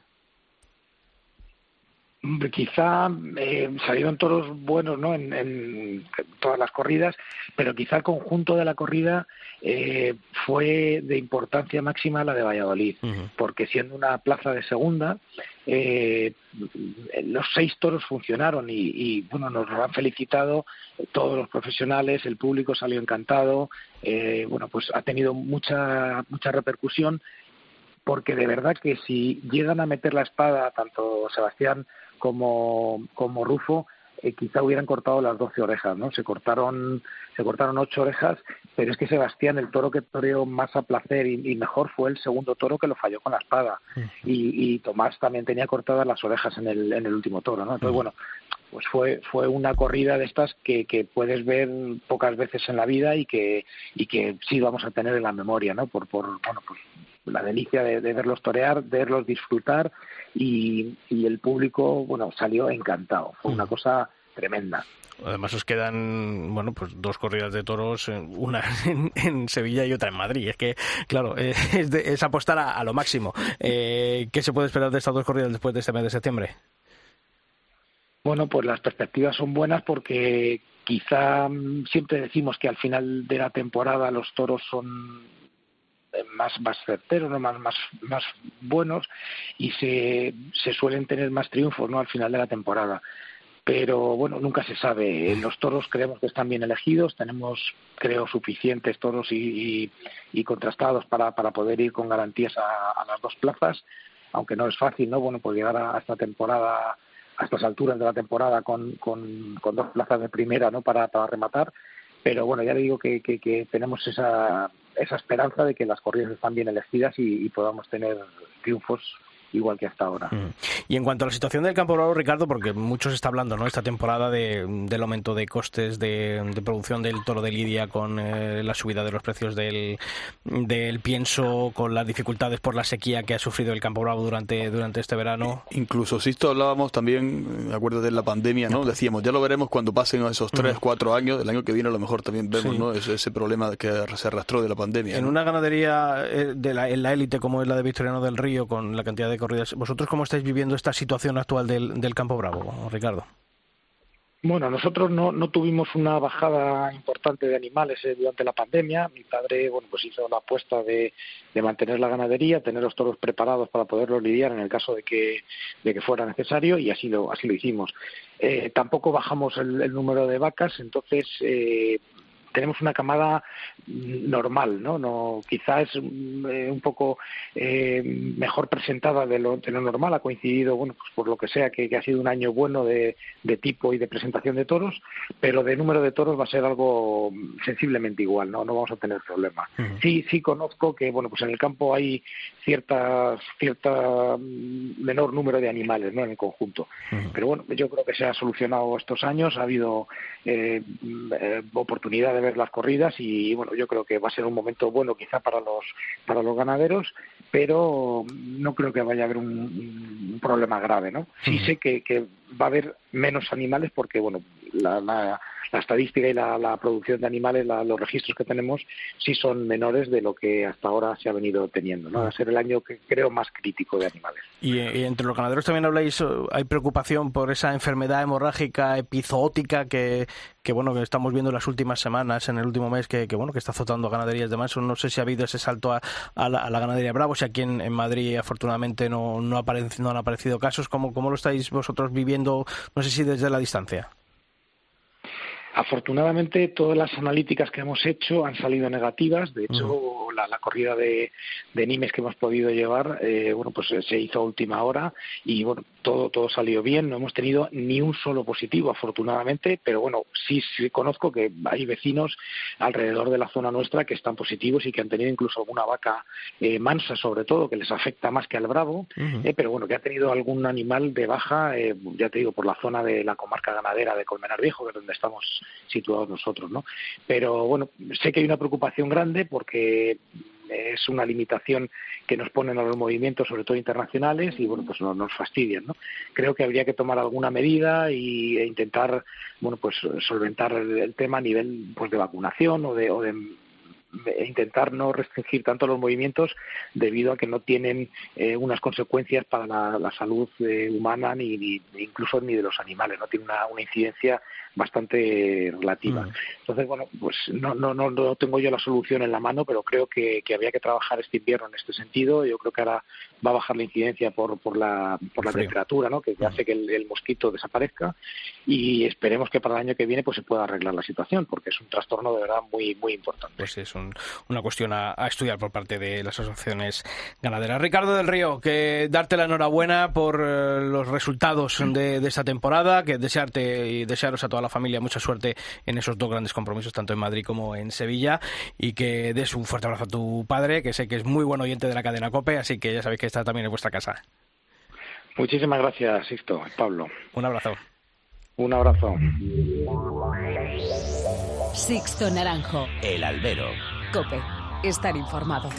Quizá eh, salieron toros buenos ¿no? En, en, todas las corridas, pero quizá el conjunto de la corrida eh, fue de importancia máxima la de Valladolid, uh -huh. porque siendo una plaza de segunda, eh, los seis toros funcionaron y, y, bueno, nos lo han felicitado todos los profesionales, el público salió encantado, eh, bueno, pues ha tenido mucha, mucha repercusión porque de verdad que si llegan a meter la espada tanto Sebastián como, como Rufo, eh, quizá hubieran cortado las 12 orejas, ¿no? Se cortaron, se cortaron ocho orejas, pero es que Sebastián, el toro que toreó más a placer y, mejor fue el segundo toro que lo falló con la espada. Y, y, Tomás también tenía cortadas las orejas en el, en el último toro, ¿no? Entonces, bueno, pues fue fue una corrida de estas que, que puedes ver pocas veces en la vida y que y que sí vamos a tener en la memoria no por por bueno pues la delicia de, verlos torear de verlos disfrutar y, y el público bueno salió encantado fue una cosa tremenda Además os quedan, bueno, pues dos corridas de toros, eh, una *laughs* en, Sevilla y otra en Madrid. Es que, claro, eh, *laughs* es, apostar a, lo máximo. Eh, ¿Qué se puede esperar de estas dos corridas después de este mes de septiembre? Bueno, pues las perspectivas son buenas porque quizá mm, siempre decimos que al final de la temporada los toros son más más certeros, ¿no? más, más, más buenos y se, se suelen tener más triunfos ¿no? al final de la temporada. Pero bueno, nunca se sabe. Los toros creemos que están bien elegidos, tenemos, creo, suficientes toros y, y, contrastados para, para poder ir con garantías a, las dos plazas, aunque no es fácil, ¿no? Bueno, pues llegar a esta temporada a estas alturas de la temporada con, con, con dos plazas de primera no para, para rematar pero bueno ya le digo que, que tenemos esa, esa esperanza de que las corridas están bien elegidas y, y podamos tener triunfos igual que hasta ahora. Mm. Y en cuanto a la situación del campo bravo, Ricardo, porque mucho se está hablando ¿no? esta temporada de, del aumento de costes de, producción del toro de Lidia con eh, la subida de los precios del, del pienso, con las dificultades por la sequía que ha sufrido el campo bravo durante, durante este verano. Incluso, si esto hablábamos también, acuerdo de la pandemia, ¿no? Decíamos, ya lo veremos cuando pasen esos tres, mm. cuatro años, el año que viene a lo mejor también vemos ¿no? ese, ese, problema que se arrastró de la pandemia. En una ganadería eh, de la, en la élite como es la de Victoriano del Río, con la cantidad de corridas. ¿Vosotros cómo estáis viviendo esta situación actual del, del Campo Bravo, Ricardo? Bueno, nosotros no, no tuvimos una bajada importante de animales eh, durante la pandemia. Mi padre, bueno, pues hizo la apuesta de, de, mantener la ganadería, tener los toros preparados para poderlos lidiar en el caso de que, de que fuera necesario y así lo, así lo hicimos. Eh, tampoco bajamos el, el, número de vacas, entonces eh, tenemos una camada normal, ¿no? no quizás mm, eh, un poco eh, mejor presentada de lo, de lo, normal, ha coincidido, bueno, pues por lo que sea, que, que ha sido un año bueno de, de, tipo y de presentación de toros, pero de número de toros va a ser algo sensiblemente igual, ¿no? No vamos a tener problema. Uh -huh. Sí, sí conozco que, bueno, pues en el campo hay ciertas, cierta mm, menor número de animales, ¿no? En el conjunto. Uh -huh. Pero bueno, yo creo que se ha solucionado estos años, ha habido eh, eh oportunidad de ver las corridas y bueno yo creo que va a ser un momento bueno quizá para los para los ganaderos pero no creo que vaya a haber un, un problema grave no sí sé que, que va a haber menos animales porque bueno la, la, la estadística y la, la, producción de animales, la, los registros que tenemos, sí son menores de lo que hasta ahora se ha venido teniendo. ¿no? Va a ser el año que creo más crítico de animales. Y, y entre los ganaderos también habláis, hay preocupación por esa enfermedad hemorrágica epizootica que, que bueno que estamos viendo en las últimas semanas, en el último mes, que, que bueno que está azotando ganaderías de más. No sé si ha habido ese salto a, a, la, a la, ganadería Bravo, si aquí en, en Madrid afortunadamente no, no, aparec no han aparecido casos. ¿Cómo, ¿Cómo lo estáis vosotros viviendo? No sé si desde la distancia. Afortunadamente, todas las analíticas que hemos hecho han salido negativas. De hecho, uh -huh. La, la, corrida de, de, Nimes que hemos podido llevar, eh, bueno, pues se hizo a última hora y bueno, todo, todo salió bien. No hemos tenido ni un solo positivo, afortunadamente, pero bueno, sí, sí conozco que hay vecinos alrededor de la zona nuestra que están positivos y que han tenido incluso alguna vaca eh, mansa, sobre todo, que les afecta más que al bravo, uh -huh. eh, pero bueno, que ha tenido algún animal de baja, eh, ya te digo, por la zona de la comarca ganadera de Colmenar Viejo, que es donde estamos situados nosotros, ¿no? Pero bueno, sé que hay una preocupación grande porque es una limitación que nos ponen a los movimientos, sobre todo internacionales, y bueno, pues no, nos fastidian, ¿no? Creo que habría que tomar alguna medida y, e intentar, bueno, pues solventar el, tema a nivel pues de vacunación o de, o de e intentar no restringir tanto los movimientos debido a que no tienen eh, unas consecuencias para la, salud eh, humana ni, ni, incluso ni de los animales, no tiene una incidencia bastante relativa. Mm. Entonces, bueno, pues no, no, no, no tengo yo la solución en la mano, pero creo que, que habría que trabajar este invierno en este sentido. Yo creo que ahora va a bajar la incidencia por, por la, por la temperatura, ¿no? que mm. hace que el, el, mosquito desaparezca y esperemos que para el año que viene pues se pueda arreglar la situación, porque es un trastorno de verdad muy, muy importante. Pues eso. un- una cuestión a, a estudiar por parte de las asociaciones ganaderas. Ricardo del Río, que darte la enhorabuena por eh, los resultados de, de esta temporada, que desearte y desearos a toda la familia mucha suerte en esos dos grandes compromisos, tanto en Madrid como en Sevilla, y que des un fuerte abrazo a tu padre, que sé que es muy buen oyente de la cadena COPE, así que ya sabéis que está también en vuestra casa. Muchísimas gracias, Sixto, Pablo. Un abrazo. Un abrazo. Sixto Naranjo. El albero. Cope. Estar informado.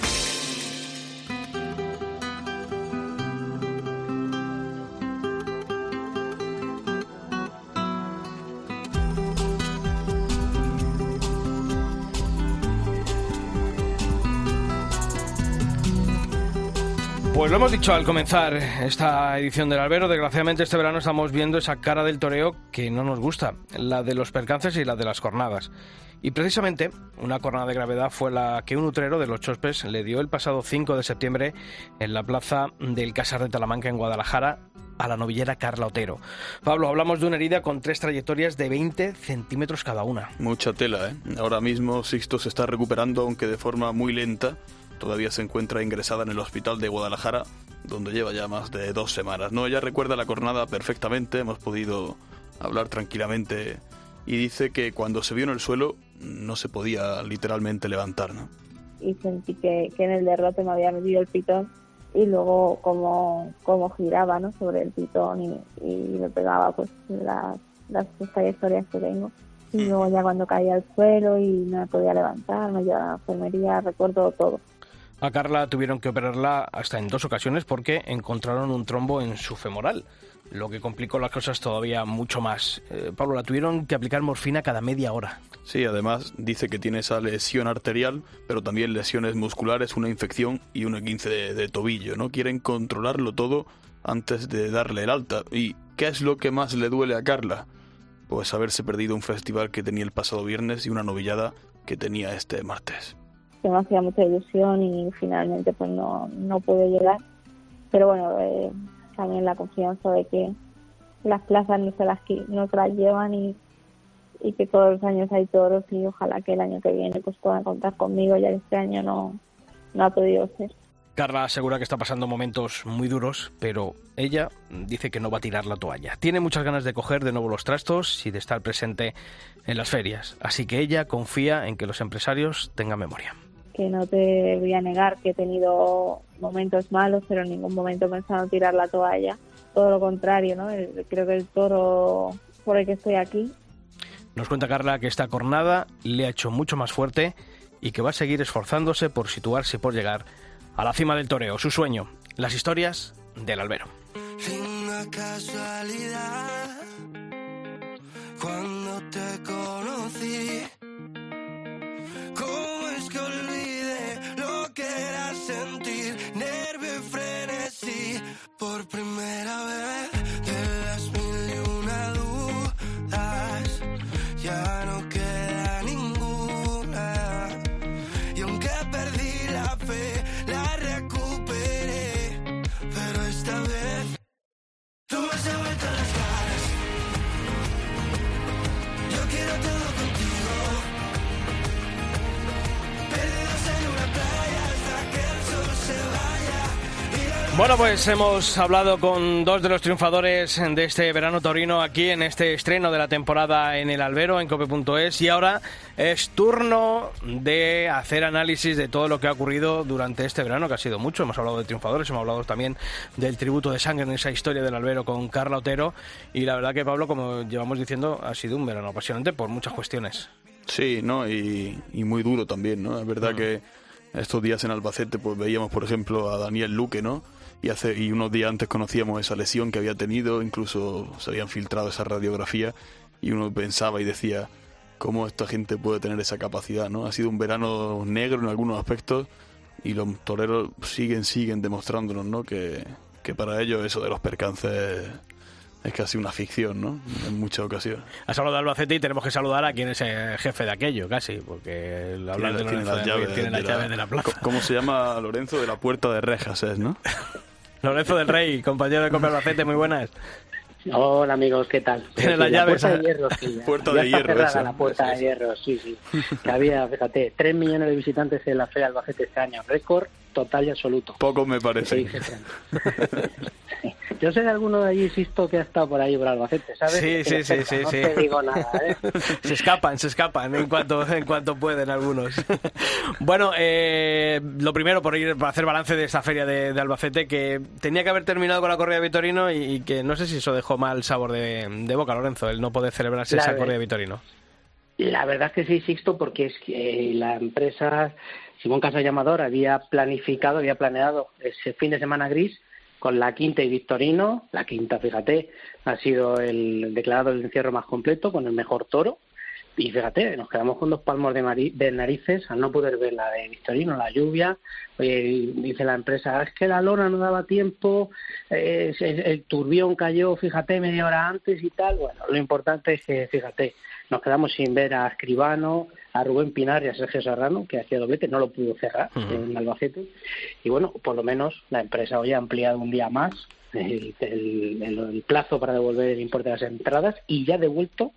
Pues lo hemos dicho al comenzar esta edición del Albero, desgraciadamente este verano estamos viendo esa cara del toreo que no nos gusta, la de los percances y la de las cornadas. Y precisamente una cornada de gravedad fue la que un utrero de los Chospes le dio el pasado 5 de septiembre en la plaza del Casar de Talamanca en Guadalajara a la novillera Carla Otero. Pablo, hablamos de una herida con tres trayectorias de 20 centímetros cada una. Mucha tela, ¿eh? Ahora mismo Sixto se está recuperando, aunque de forma muy lenta. Todavía se encuentra ingresada en el hospital de Guadalajara, donde lleva ya más de dos semanas. No, ella recuerda la cornada perfectamente, hemos podido hablar tranquilamente y dice que cuando se vio en el suelo no se podía literalmente levantar, ¿no? y sentí que, que en el derrote me había metido el pitón y luego como, como giraba ¿no? sobre el pitón y, y me pegaba pues las, las trayectorias que tengo. Y luego ya cuando caía al suelo y no me podía levantar, me llevaba a la enfermería, recuerdo todo. A Carla tuvieron que operarla hasta en dos ocasiones porque encontraron un trombo en su femoral, lo que complicó las cosas todavía mucho más. Eh, Pablo, la tuvieron que aplicar morfina cada media hora. Sí, además dice que tiene esa lesión arterial, pero también lesiones musculares, una infección y un esguince de, de tobillo, ¿no? Quieren controlarlo todo antes de darle el alta. ¿Y qué es lo que más le duele a Carla? Pues haberse perdido un festival que tenía el pasado viernes y una novillada que tenía este martes. Que me hacía mucha ilusión y finalmente pues no, no pude llegar. Pero bueno, eh, también la confianza de que las plazas no se las, no las llevan y, y que todos los años hay toros y ojalá que el año que viene pues puedan contar conmigo, ya que este año no, no ha podido ser. Carla asegura que está pasando momentos muy duros, pero ella dice que no va a tirar la toalla. Tiene muchas ganas de coger de nuevo los trastos y de estar presente en las ferias, así que ella confía en que los empresarios tengan memoria. Que no te voy a negar que he tenido momentos malos, pero en ningún momento he pensado en tirar la toalla. Todo lo contrario, ¿no? El- Creo que el toro por el que estoy aquí Nos cuenta Carla que esta cornada le ha hecho mucho más fuerte y que va a seguir esforzándose por situarse y por llegar a la cima del toreo, su sueño, las historias del albero. Una casualidad cuando te conocí. ¿Cómo es que sentir Bueno, pues hemos hablado con dos de los triunfadores de este verano torino aquí en este estreno de la temporada en el Albero, en cope.es, y ahora es turno de hacer análisis de todo lo que ha ocurrido durante este verano, que ha sido mucho. Hemos hablado de triunfadores, hemos hablado también del tributo de sangre en esa historia del Albero con Carla Otero, y la verdad que Pablo, como llevamos diciendo, ha sido un verano apasionante por muchas cuestiones. Sí, ¿no? Y, y muy duro también, ¿no? Es verdad que estos días en Albacete pues veíamos, por ejemplo, a Daniel Luque, ¿no? Y, hace, y unos días antes conocíamos esa lesión que había tenido, incluso se habían filtrado esa radiografía y uno pensaba y decía, ¿cómo esta gente puede tener esa capacidad, ¿no? Ha sido un verano negro en algunos aspectos y los toreros siguen, siguen demostrándonos, ¿no? Que, que para ellos eso de los percances es casi una ficción, ¿no? En muchas ocasiones. Has hablado de Albacete y tenemos que saludar a quien es el jefe de aquello, casi, porque el hablar de Tiene Lorenzo de llaves tiene las de la- llaves de la plaza. ¿Cómo se llama Lorenzo de la Puerta de Rejas, es, no? *laughs* Lorenzo del Rey, compañero de Copa Albacete, muy buenas. Hola amigos, ¿qué tal? Tiene la llave. Puerta de hierro, sí, *laughs* ya, ya de hierro, cerrada la puerta de hierro, sí, sí. Que había, fíjate, 3 millones de visitantes en la Feria Albacete este año, récord total y absoluto. Poco me parece. sí. *laughs* Yo sé de alguno de allí, insisto, que ha estado por ahí por Albacete, ¿sabes? Sí, sí, sí, sí, No sí. te digo nada, ¿eh? *laughs* Se escapan, se escapan en cuanto, en cuanto pueden algunos. *laughs* bueno, eh, lo primero por ir para hacer balance de esta feria de, de Albacete, que tenía que haber terminado con la corrida de Vitorino y, y que no sé si eso dejó mal sabor de, de boca, Lorenzo, el no poder celebrarse La esa corrida de Vitorino. La verdad es que sí, Sixto, porque es que eh, la empresa Simón Casa Llamador había planificado, había planeado ese fin de semana gris con la quinta y Victorino. La quinta, fíjate, ha sido el declarado el encierro más completo con el mejor toro. Y fíjate, nos quedamos con dos palmos de, narices al no poder ver la de Victorino, la lluvia. Oye, dice la empresa, es que la lona no daba tiempo, eh, se- el turbión cayó, fíjate, media hora antes y tal. Bueno, lo importante es que, fíjate, nos quedamos sin ver a Escribano, a Rubén Pinar y a Sergio Serrano, que hacía doblete, no lo pudo cerrar en Albacete. Y bueno, por lo menos la empresa hoy ha ampliado un día más el, el- el- el plazo para devolver el importe de las entradas y ya ha devuelto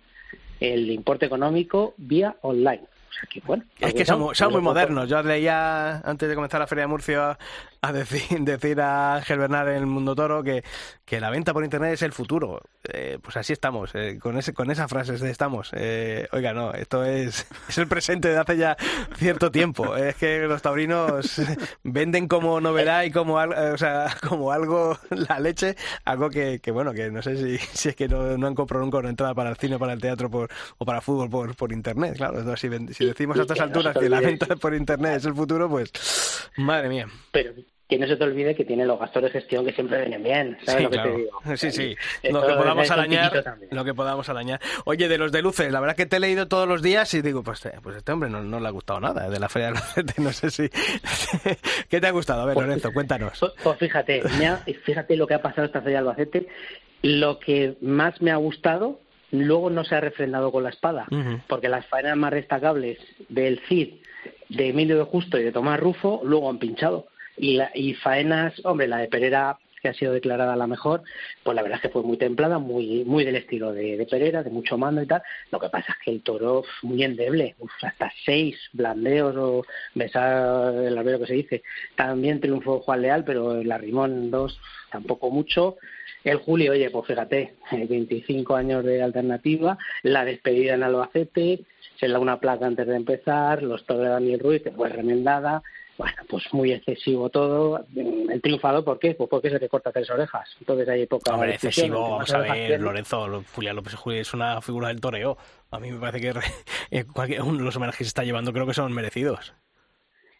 el importe económico vía online. O sea que bueno. Es que son muy modernos. Yo leía antes de comenzar la Feria de Murcia a decir, *laughs* decir a Ángel Bernal en el Mundo Toro que, que la venta por internet es el futuro. Eh, pues así estamos, eh, con ese, con esas frases de estamos. Eh, oiga, no, esto es, *laughs* es el presente de hace ya cierto tiempo. Es que los taurinos *laughs* venden como novedad y como, eh, o sea, como algo, la leche, algo que, que bueno, que no sé si, si es que no, no han comprado nunca una entrada para el cine, para el teatro por, o para fútbol por, por internet. Claro, entonces, si, si decimos a estas no alturas que la venta por internet es el futuro, pues madre mía. Pero que no se te olvide que tiene los gastos de gestión que siempre vienen bien. ¿Sabes Sí, lo que claro. te digo? Sí, sí. Lo que podamos arañar, lo que podamos arañar. Oye, de los de luces, la verdad que te he leído todos los días y digo, pues, eh, pues este hombre no, no le ha gustado nada eh, de la Feria de Albacete, no sé si... *laughs* ¿Qué te ha gustado? A ver, Pues- Lorenzo, cuéntanos. Pues, pues fíjate, ha- fíjate lo que ha pasado esta feria de Albacete. Lo que más me ha gustado, luego no se ha refrendado con la espada, porque las faenas más destacables del Cid, de Emilio de Justo y de Tomás Rufo, luego han pinchado. Y, la- y faenas, hombre, la de Pereira que ha sido declarada la mejor, pues la verdad es que fue muy templada, muy muy del estilo de, de Pereira, de mucho mando y tal. Lo que pasa es que el toro muy endeble, uf, hasta seis blandeos o besar el albero que se dice. También triunfó Juan Leal, pero el Arrimón dos tampoco mucho. El Julio, oye, pues fíjate, eh, 25 años de alternativa, la despedida en Albacete, se da una placa antes de empezar, los toros de Daniel Ruiz, que fue remendada, bueno, pues muy excesivo todo. El triunfador, ¿por qué? Pues porque es el que corta tres orejas. Entonces hay poca Hombre, excesivo, vamos a ver. Lorenzo, Lo- Julián López es una figura del toreo. A mí me parece que *laughs* eh, cualquier- uno de los homenajes que se está llevando creo que son merecidos.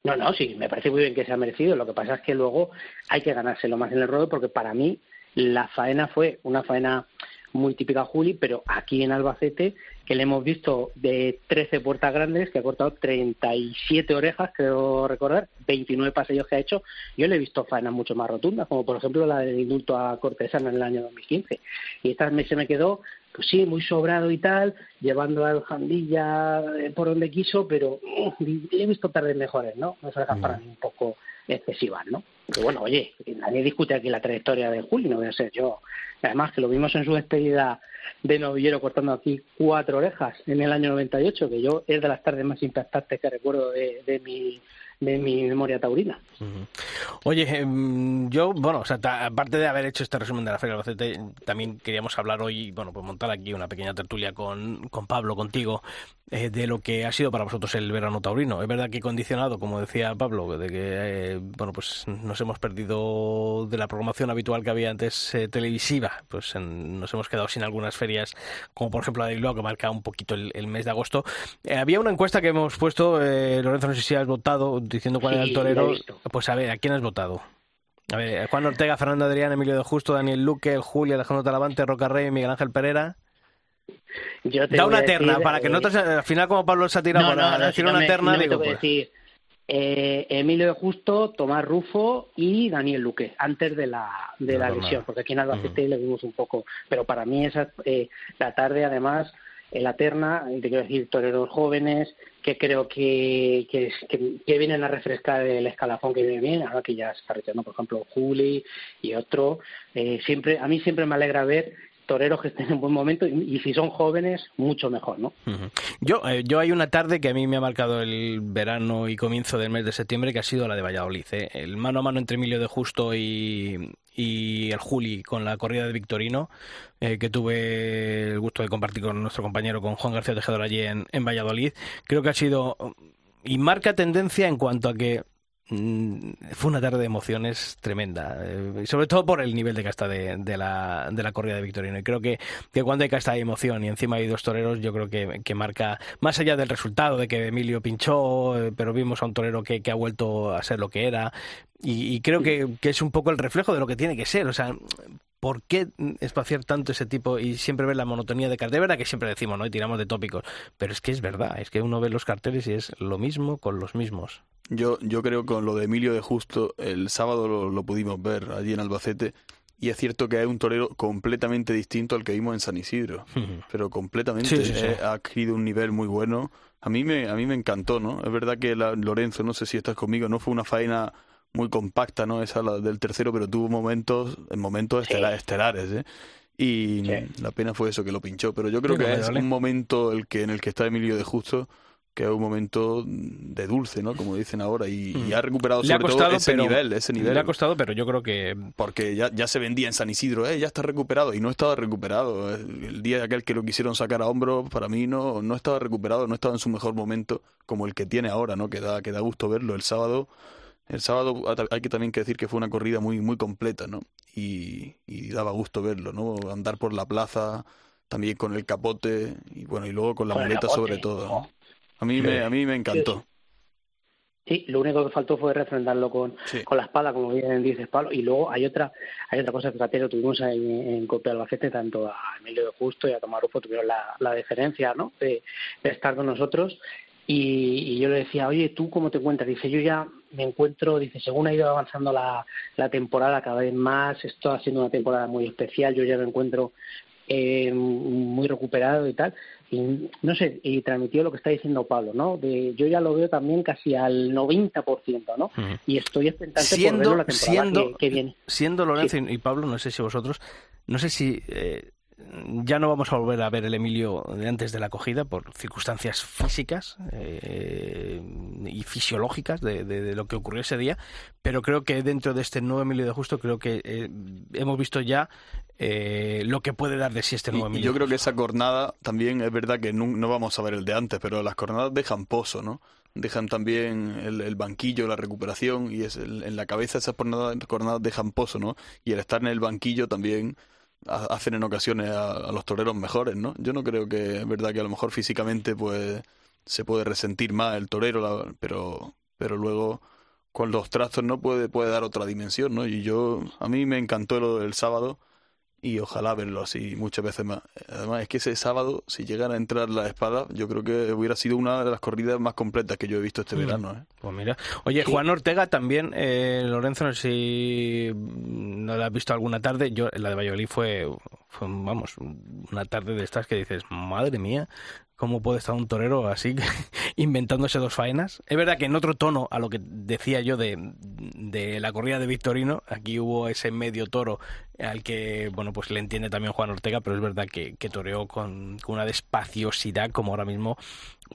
No, no, sí, me parece muy bien que se ha merecido. Lo que pasa es que luego hay que ganárselo más en el ruedo porque para mí la faena fue una faena muy típica Juli, pero aquí en Albacete, que le hemos visto de 13 puertas grandes, que ha cortado 37 orejas, creo recordar, 29 pasillos que ha hecho, yo le he visto faenas mucho más rotundas, como por ejemplo la del indulto a Cortesana en el año 2015. Y esta se me quedó, pues sí, muy sobrado y tal, llevando al Jandilla eh, por donde quiso, pero mm, le he visto tardes mejores, ¿no? Las orejas para mí un poco excesivas, ¿no? Pero bueno, oye, nadie discute aquí la trayectoria de Juli, no voy a ser yo. Además, que lo vimos en su despedida de novillero cortando aquí cuatro orejas en el año 98, que yo es de las tardes más impactantes que recuerdo de, de mi de mi memoria taurina. Oye, em, yo, bueno, aparte de haber hecho este resumen de la Feria de también queríamos hablar hoy, bueno, pues montar aquí una pequeña tertulia con, con Pablo, contigo, eh, de lo que ha sido para vosotros el verano taurino. Es verdad que condicionado, como decía Pablo, de que, eh, bueno, pues nos hemos perdido de la programación habitual que había antes eh, televisiva, pues en- nos hemos quedado sin algunas ferias, como por ejemplo la de Bilbao, que marca un poquito el, el mes de agosto. Eh, había una encuesta que hemos puesto, eh, Lorenzo, no sé si has votado, diciendo cuál era el Sí, la he torero. Pues a ver, ¿a quién has votado? A ver, Juan Ortega, Fernando Adrián, Emilio de Justo, Daniel Luque, Julio, Alejandro Talavante, Roca Rey, Miguel Ángel Pereira. Yo te Da una decir, terna, para que no eh, te, al final como Pablo se ha tirado no, para no, no, decir si una me- terna, digo, tengo que pues, decir. Eh, Emilio de Justo, Tomás Rufo y Daniel Luque, antes de la, de la lesión, porque aquí en Albacete le vimos un poco, pero para mí esa eh, la tarde además, en la terna, te quiero decir, toreros jóvenes, que creo que, que, que, que vienen a refrescar el escalafón que viene bien, ahora que ya se está retirando, por ejemplo, Juli y otro, eh, siempre, a mí siempre me alegra ver toreros que estén en buen momento y, si son jóvenes, mucho mejor, ¿no? Yo, eh, yo hay una tarde que a mí me ha marcado el verano y comienzo del mes de septiembre que ha sido la de Valladolid. ¿eh? El mano a mano entre Emilio de Justo y, y el Juli con la corrida de Victorino, eh, que tuve el gusto de compartir con nuestro compañero, con Juan García Tejedor allí en, en Valladolid. Creo que ha sido y marca tendencia en cuanto a que fue una tarde de emociones tremenda, eh, sobre todo por el nivel de casta de, la, de la corrida de Victorino. Y creo que, que cuando hay casta de emoción y encima hay dos toreros, yo creo que, que marca, más allá del resultado, de que Emilio pinchó, eh, pero vimos a un torero que, que ha vuelto a ser lo que era. Y, y creo que, que, es un poco el reflejo de lo que tiene que ser. O sea, ¿por qué espaciar tanto ese tipo y siempre ver la monotonía de cartel? De verdad que siempre decimos, ¿no? Y tiramos de tópicos. Pero es que es verdad, es que uno ve los carteles y es lo mismo con los mismos. Yo, yo creo que con lo de Emilio de Justo, el sábado lo, lo pudimos ver allí en Albacete. Y es cierto que es un torero completamente distinto al que vimos en San Isidro. Pero completamente. Sí, sí, sí. Eh, ha adquirido un nivel muy bueno. A mí me, a mí me encantó, ¿no? Es verdad que la, Lorenzo, no sé si estás conmigo, no fue una faena muy compacta, ¿no? Esa la del tercero, pero tuvo momentos, momentos Sí. estela- estelares, ¿eh? Y Sí. la pena fue eso que lo pinchó. Pero yo creo Sí, que es vale. un momento el que, en el que está Emilio de Justo, que es un momento de dulce, ¿no? Como dicen ahora. Y, y ha recuperado Mm. Le ha sobre costado, todo ese pero- nivel, ese nivel Le ha costado, pero yo creo que porque ya, ya se vendía en San Isidro, eh, ya está recuperado y no estaba recuperado. El, día aquel que lo quisieron sacar a hombro, para mí no, no estaba recuperado, no estaba en su mejor momento como el que tiene ahora, ¿no? Que da, que da gusto verlo. El sábado, el sábado hay que también que decir que fue una corrida muy, muy completa, ¿no? Y, y daba gusto verlo, ¿no? Andar por la plaza, también con el capote y bueno, y luego con la Con muleta capote, sobre todo. ¿no? A mí me, a mí me encantó. Sí, lo único que faltó fue refrendarlo con, Sí. con la espada, como bien dices, Pablo. Y luego hay otra hay otra cosa, fíjate, lo tuvimos en, en Copia Albacete, tanto a Emilio de Justo y a Tomás Rufo tuvieron la, la deferencia ¿no? de, de estar con nosotros. Y, y yo le decía, oye, ¿tú cómo te encuentras? Dice, yo ya me encuentro, dice, según ha ido avanzando la, la temporada cada vez más, esto ha sido una temporada muy especial, yo ya me encuentro eh, muy recuperado y tal. Y no sé, y transmitió lo que está diciendo Pablo, ¿no? De, yo ya lo veo también casi al 90%, ¿no? Y estoy expectante por verlo siendo, la temporada siendo, que, que viene. siendo Lorenzo y Pablo, no sé si vosotros, no sé si eh, ya no vamos a volver a ver el Emilio de antes de la acogida por circunstancias físicas eh, y fisiológicas de, de- de lo que ocurrió ese día, pero creo que dentro de este nuevo Emilio de Justo creo que eh, hemos visto ya eh, lo que puede dar de sí este nuevo y Emilio. yo creo que esa cornada también es verdad que no, no vamos a ver el de antes, pero las cornadas dejan pozo, ¿no? Dejan también el, el banquillo, la recuperación, y es el- en la cabeza esas cornadas, cornadas dejan pozo, ¿no? Y el estar en el banquillo también hacen en ocasiones a, los toreros mejores, ¿no? Yo no creo que es verdad que a lo mejor físicamente pues se puede resentir más el torero, pero, pero luego con los trazos no puede, puede dar otra dimensión, ¿no? Y yo, a mí me encantó el, el sábado y ojalá verlo así muchas veces más. Además, es que ese sábado, si llegara a entrar la espada, yo creo que hubiera sido una de las corridas más completas que yo he visto este Mm. verano. ¿eh? Pues mira, oye, Juan Ortega también, eh, Lorenzo, no sé si no la has visto alguna tarde, yo la de Valladolid fue, fue, vamos, una tarde de estas que dices, madre mía, ¿cómo puede estar un torero así *laughs* inventándose dos faenas? Es verdad que en otro tono a lo que decía yo de, de la corrida de Victorino, aquí hubo ese medio toro al que, bueno, pues le entiende también Juan Ortega, pero es verdad que, que toreó con, con una despaciosidad como ahora mismo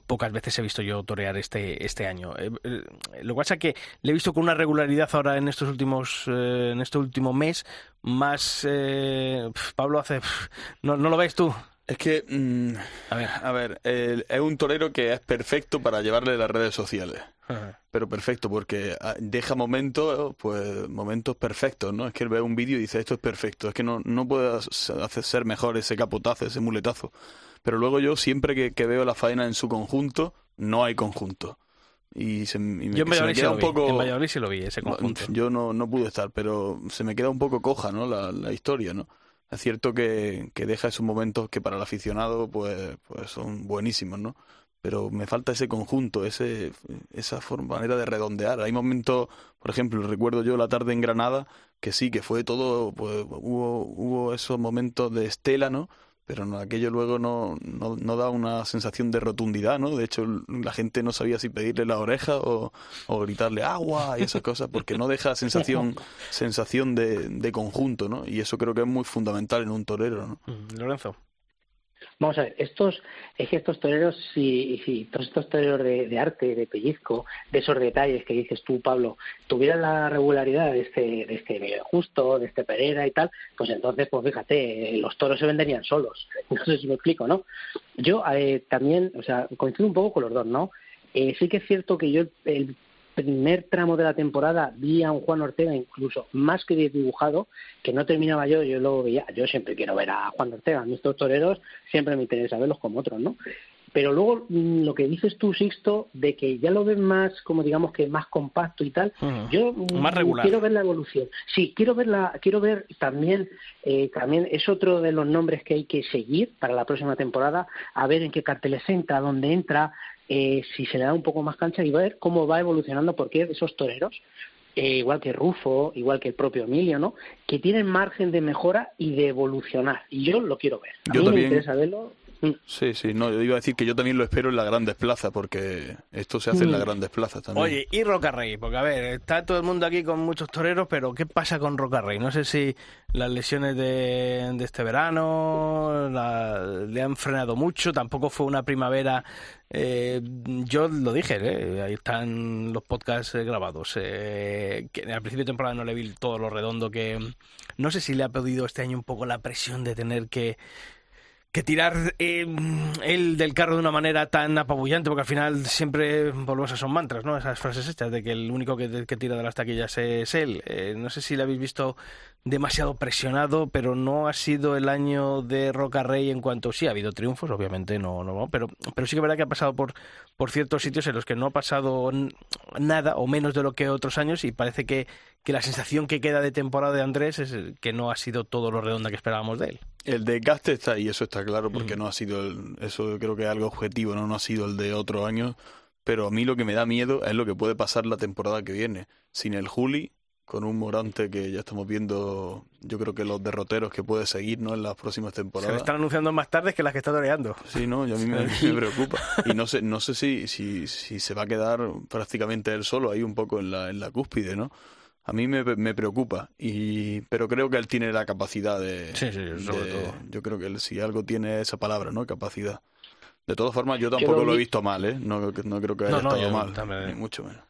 pocas veces he visto yo torear este este año. Eh, eh, lo que pasa es que le he visto con una regularidad ahora en estos últimos eh, en este último mes más Pablo hace no, no lo ves tú. Es que, mm, A ver. a ver, el- es un torero que es perfecto para llevarle las redes sociales. Pero perfecto, porque ah, deja momentos, pues momentos perfectos, ¿no? Es que él ve un vídeo y dice, esto es perfecto, es que no, no puede hacer ser mejor ese capotazo, ese muletazo. Pero luego yo, siempre que, que veo la faena en su conjunto, no hay conjunto. Y se, y me, Yo en se me Valladolid sí queda lo un vi. poco... En Valladolid sí lo vi ese conjunto. Yo no, no pude estar, pero se me queda un poco coja, ¿no? La, la historia, ¿no? Es cierto que, que deja esos momentos que para el aficionado, pues, pues son buenísimos, ¿no? Pero me falta ese conjunto, ese, esa forma, manera de redondear. Hay momentos, por ejemplo, recuerdo yo la tarde en Granada, que sí, que fue todo, pues hubo, hubo esos momentos de estela, ¿no? Pero no, aquello luego no, no, no, da una sensación de rotundidad, ¿no? De hecho, la gente no sabía si pedirle la oreja o, o gritarle agua y esas cosas, porque no deja sensación, *laughs* sensación de, de, conjunto, ¿no? Y eso creo que es muy fundamental en un torero, ¿no? Mm, Lorenzo. Vamos a ver, estos, es que estos toreros, si, si todos estos toreros de, de, arte, de pellizco, de esos detalles que dices tú, Pablo, tuvieran la regularidad de este, de este Justo, de este Pereira y tal, pues entonces, pues fíjate, los toros se venderían solos. *laughs* No sé si me explico, ¿no? Yo eh, también, o sea, coincido un poco con los dos, ¿no? Eh, sí que es cierto que yo el primer tramo de la temporada vi a un Juan Ortega incluso más que dibujado, que no terminaba yo, yo lo veía, yo siempre quiero ver a Juan Ortega, a mis toreros siempre me interesa verlos como otros, ¿no? Pero luego mm, lo que dices tú, Sixto, de que ya lo ves más, como digamos que más compacto y tal, uh -huh. yo mm, más regular. quiero ver la evolución. Sí, quiero ver la, quiero ver también, eh, también es otro de los nombres que hay que seguir para la próxima temporada, a ver en qué carteles entra, dónde entra, eh, si se le da un poco más cancha y ver cómo va evolucionando, porque esos toreros, eh, igual que Rufo, igual que el propio Emilio, ¿no? Que tienen margen de mejora y de evolucionar. Y yo lo quiero ver. A yo mí también. me interesa verlo. Mm. Sí, sí, no, yo iba a decir que yo también lo espero en las grandes plazas, porque esto se hace en las grandes plazas también. Oye, y Rocarrey, porque a ver, está todo el mundo aquí con muchos toreros, pero ¿qué pasa con Rocarrey? No sé si las lesiones de, de este verano la, le han frenado mucho, tampoco fue una primavera. Eh, yo lo dije, ¿eh? ahí están los podcasts grabados. Eh, que al principio de temporada no le vi todo lo redondo que. No sé si le ha podido este año un poco la presión de tener que que tirar eh, él del carro de una manera tan apabullante, porque al final siempre volvemos a son mantras, ¿no? Esas frases hechas de que el único que, que tira de las taquillas es él. Eh, no sé si le habéis visto demasiado presionado, pero no ha sido el año de Roca Rey en cuanto sí ha habido triunfos, obviamente no, no, pero pero sí que es verdad que ha pasado por por ciertos sitios en los que no ha pasado nada o menos de lo que otros años y parece que que la sensación que queda de temporada de Andrés es que no ha sido todo lo redonda que esperábamos de él. El desgaste está ahí, eso está claro, porque mm. no ha sido el, eso creo que es algo objetivo, ¿no? no ha sido el de otro año, pero a mí lo que me da miedo es lo que puede pasar la temporada que viene. Sin el Juli, con un Morante que ya estamos viendo, yo creo que los derroteros que puede seguir ¿no? en las próximas temporadas. Se están anunciando más tarde que las que está toreando. Sí, no, y a mí me, *laughs* me, preocupa. Y no sé, no sé si, si, si se va a quedar prácticamente él solo ahí un poco en la, en la cúspide, ¿no? A mí me, me, preocupa y pero creo que él tiene la capacidad de, sí, sí, sobre de, todo. yo creo que él, si algo tiene esa palabra no capacidad de todas formas yo tampoco yo lo, lo, he visto mal eh no, no creo que haya no, estado mal también. ni mucho menos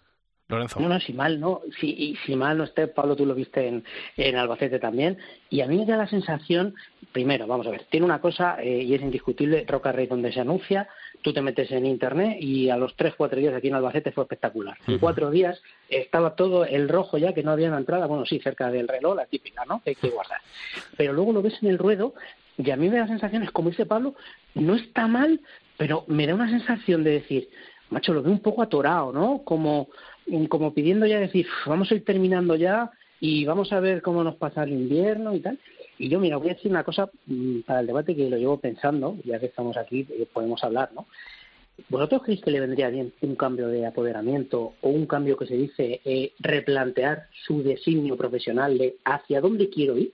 Lorenzo. No, no, si mal no, si, y si mal no esté, Pablo, tú lo viste en, en Albacete también, y a mí me da la sensación, primero, vamos a ver, tiene una cosa, eh, y es indiscutible, Roca Rey donde se anuncia, tú te metes en internet y a los tres, cuatro días aquí en Albacete fue espectacular. En uh -huh. cuatro días estaba todo el rojo ya, que no había una entrada, bueno, sí, cerca del reloj, la típica, ¿no? Que hay que guardar. Pero luego lo ves en el ruedo y a mí me da sensaciones, como dice Pablo, no está mal, pero me da una sensación de decir, macho, lo veo un poco atorado, ¿no? Como, como pidiendo ya decir, vamos a ir terminando ya y vamos a ver cómo nos pasa el invierno y tal. Y yo, mira, voy a decir una cosa mm, para el debate que lo llevo pensando, ya que estamos aquí, eh, podemos hablar, ¿no? ¿Vosotros creéis que le vendría bien un cambio de apoderamiento o un cambio que se dice eh, replantear su designio profesional de hacia dónde quiero ir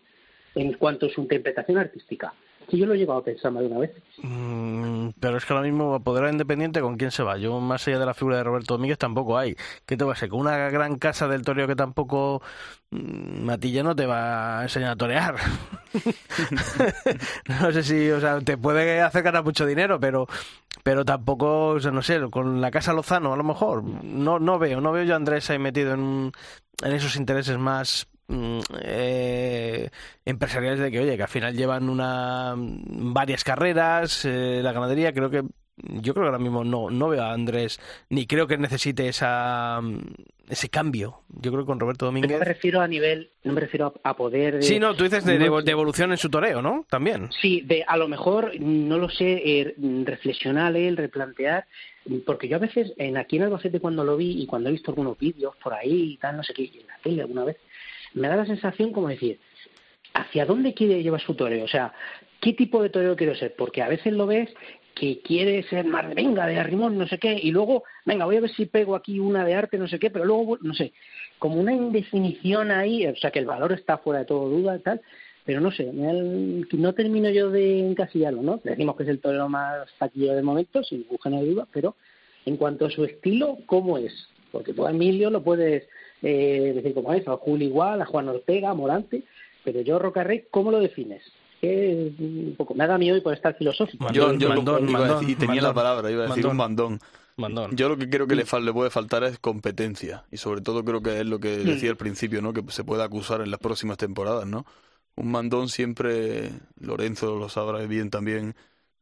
en cuanto a su interpretación artística? Sí, yo lo he llegado a pensar más de una vez. Mm, pero es que ahora mismo apoderar independiente, ¿con quién se va? Yo, más allá de la figura de Roberto Domínguez, tampoco hay. ¿Qué te va a hacer? ¿Con una gran casa del toreo que tampoco Matilla no te va a enseñar a torear? *laughs* no sé si, o sea, te puede hacer ganar mucho dinero, pero pero tampoco, o sea, no sé, con la casa Lozano a lo mejor, no no veo, no veo yo a Andrés ahí metido en, en esos intereses más eh, empresariales de que oye que al final llevan una varias carreras eh, la ganadería creo que yo creo que ahora mismo no no veo a Andrés ni creo que necesite esa ese cambio. Yo creo que con Roberto Domínguez Pero no me refiero a nivel no me refiero a, a poder de, sí no tú dices de, de, de, evolución en su toreo no también. Sí de a lo mejor no lo sé eh, reflexionar él replantear porque yo a veces en aquí en Albacete cuando lo vi y cuando he visto algunos vídeos por ahí y tal no sé qué en la tele alguna vez me da la sensación como decir, ¿hacia dónde quiere llevar su toreo? O sea, ¿qué tipo de toreo quiero ser? Porque a veces lo ves que quiere ser más de venga, de arrimón, no sé qué, y luego, venga, voy a ver si pego aquí una de arte, no sé qué, pero luego, no sé, como una indefinición ahí, o sea, que el valor está fuera de todo duda y tal, pero no sé, no termino yo de encasillarlo, ¿no? Decimos que es el torero más taquillo del momento, sin de duda, pero en cuanto a su estilo, ¿cómo es? Porque tú a Emilio lo puedes eh, decir como es, a Julio igual, a Juan Ortega, a Morante, pero yo Rocarrey, ¿cómo lo defines? Que un poco, me da miedo por estar filosófico. yo, y tenía la palabra, iba a decir un mandón. Yo lo que creo que le, le, puede faltar es competencia y sobre todo creo que es lo que mm. decía al principio, ¿no? Que se puede acusar en las próximas temporadas, ¿no? Un mandón siempre, Lorenzo lo sabrá bien también,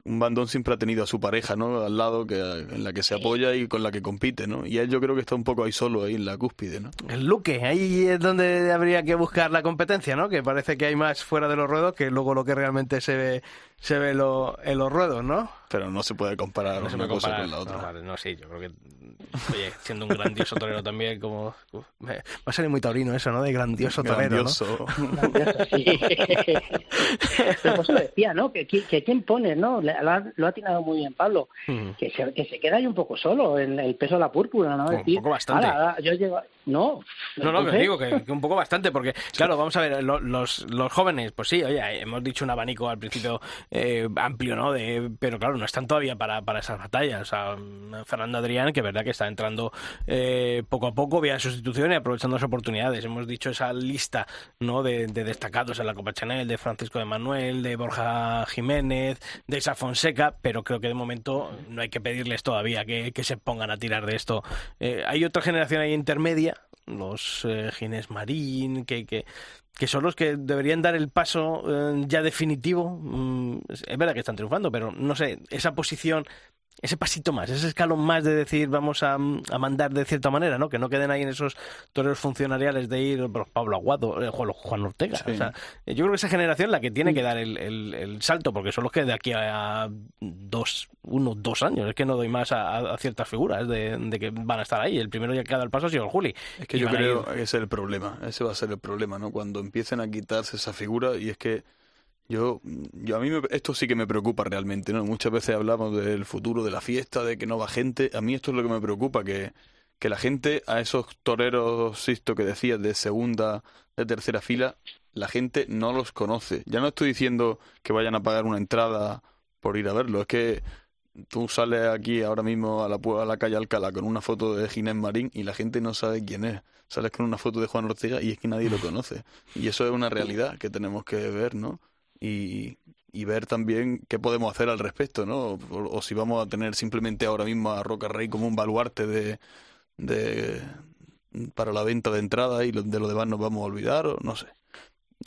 un bandón siempre ha tenido a su pareja, ¿no? Al lado que en la que se apoya y con la que compite, ¿no? Y él yo creo que está un poco ahí solo, ahí en la cúspide, ¿no? El Luque, ahí es donde habría que buscar la competencia, ¿no? Que parece que hay más fuera de los ruedos que luego lo que realmente se ve se ve lo, en los ruedos, ¿no? Pero no se puede comparar una cosa con la otra. No, no, sí, yo creo que oye, siendo un grandioso torero también, como me, va a salir muy taurino eso, ¿no? De grandioso torero, grandioso. ¿no? grandioso, sí. *laughs* Pero pues lo decía, ¿no? Que, que, quién pone, ¿no? Lo ha, lo ha atinado muy bien Pablo, mm. que, se, que se queda ahí un poco solo en el peso de la púrpura, ¿no? un poco bastante. yo llego, no, no, no, que digo que, un poco bastante, porque, *laughs* claro, vamos a ver, los, los jóvenes, pues sí, oye, hemos dicho un abanico al principio eh, amplio, ¿no? De, pero claro, no están todavía para, para esas batallas. Fernando Adrián, que es verdad que está entrando eh, poco a poco vía sustitución y aprovechando las oportunidades. Hemos dicho esa lista, ¿no? De, destacados en la Copa Chanel, de Francisco de Manuel, de Borja Jiménez, de Isa Fonseca, pero creo que de momento no hay que pedirles todavía que, que se pongan a tirar de esto. Eh, hay otra generación ahí intermedia los eh, Ginés Marín, que, que, que, son los que deberían dar el paso eh, ya definitivo. Mm, es verdad que están triunfando, pero no sé, esa posición ese pasito más, ese escalón más de decir vamos a, mandar de cierta manera, ¿no? Que no queden ahí en esos toreros funcionariales de ir Pablo Aguado, eh, Juan Ortega. O sea, yo creo que esa generación la que tiene que dar el, el, salto, porque son los que de aquí a dos, uno, dos años, es que no doy más a, ciertas figuras de, que van a estar ahí. El primero ya que ha dado el paso ha sido el Juli. Es que yo creo que ese es el problema, ese va a ser el problema, ¿no? Cuando empiecen a quitarse esa figura y es que yo, yo a mí esto sí que me preocupa realmente, ¿no? Muchas veces hablamos del futuro de la fiesta, de que no va gente. A mí esto es lo que me preocupa, que, que la gente, a esos toreros, Sisto, que decías, de segunda, de tercera fila, la gente no los conoce. Ya no estoy diciendo que vayan a pagar una entrada por ir a verlo, es que tú sales aquí ahora mismo a la, a la calle Alcalá con una foto de Ginés Marín y la gente no sabe quién es. Sales con una foto de Juan Ortega y es que nadie lo conoce. Y eso es una realidad que tenemos que ver, ¿no? Y, y ver también qué podemos hacer al respecto, ¿no? O, si vamos a tener simplemente ahora mismo a Roca Rey como un baluarte de, de para la venta de entrada y de lo demás nos vamos a olvidar, o no sé.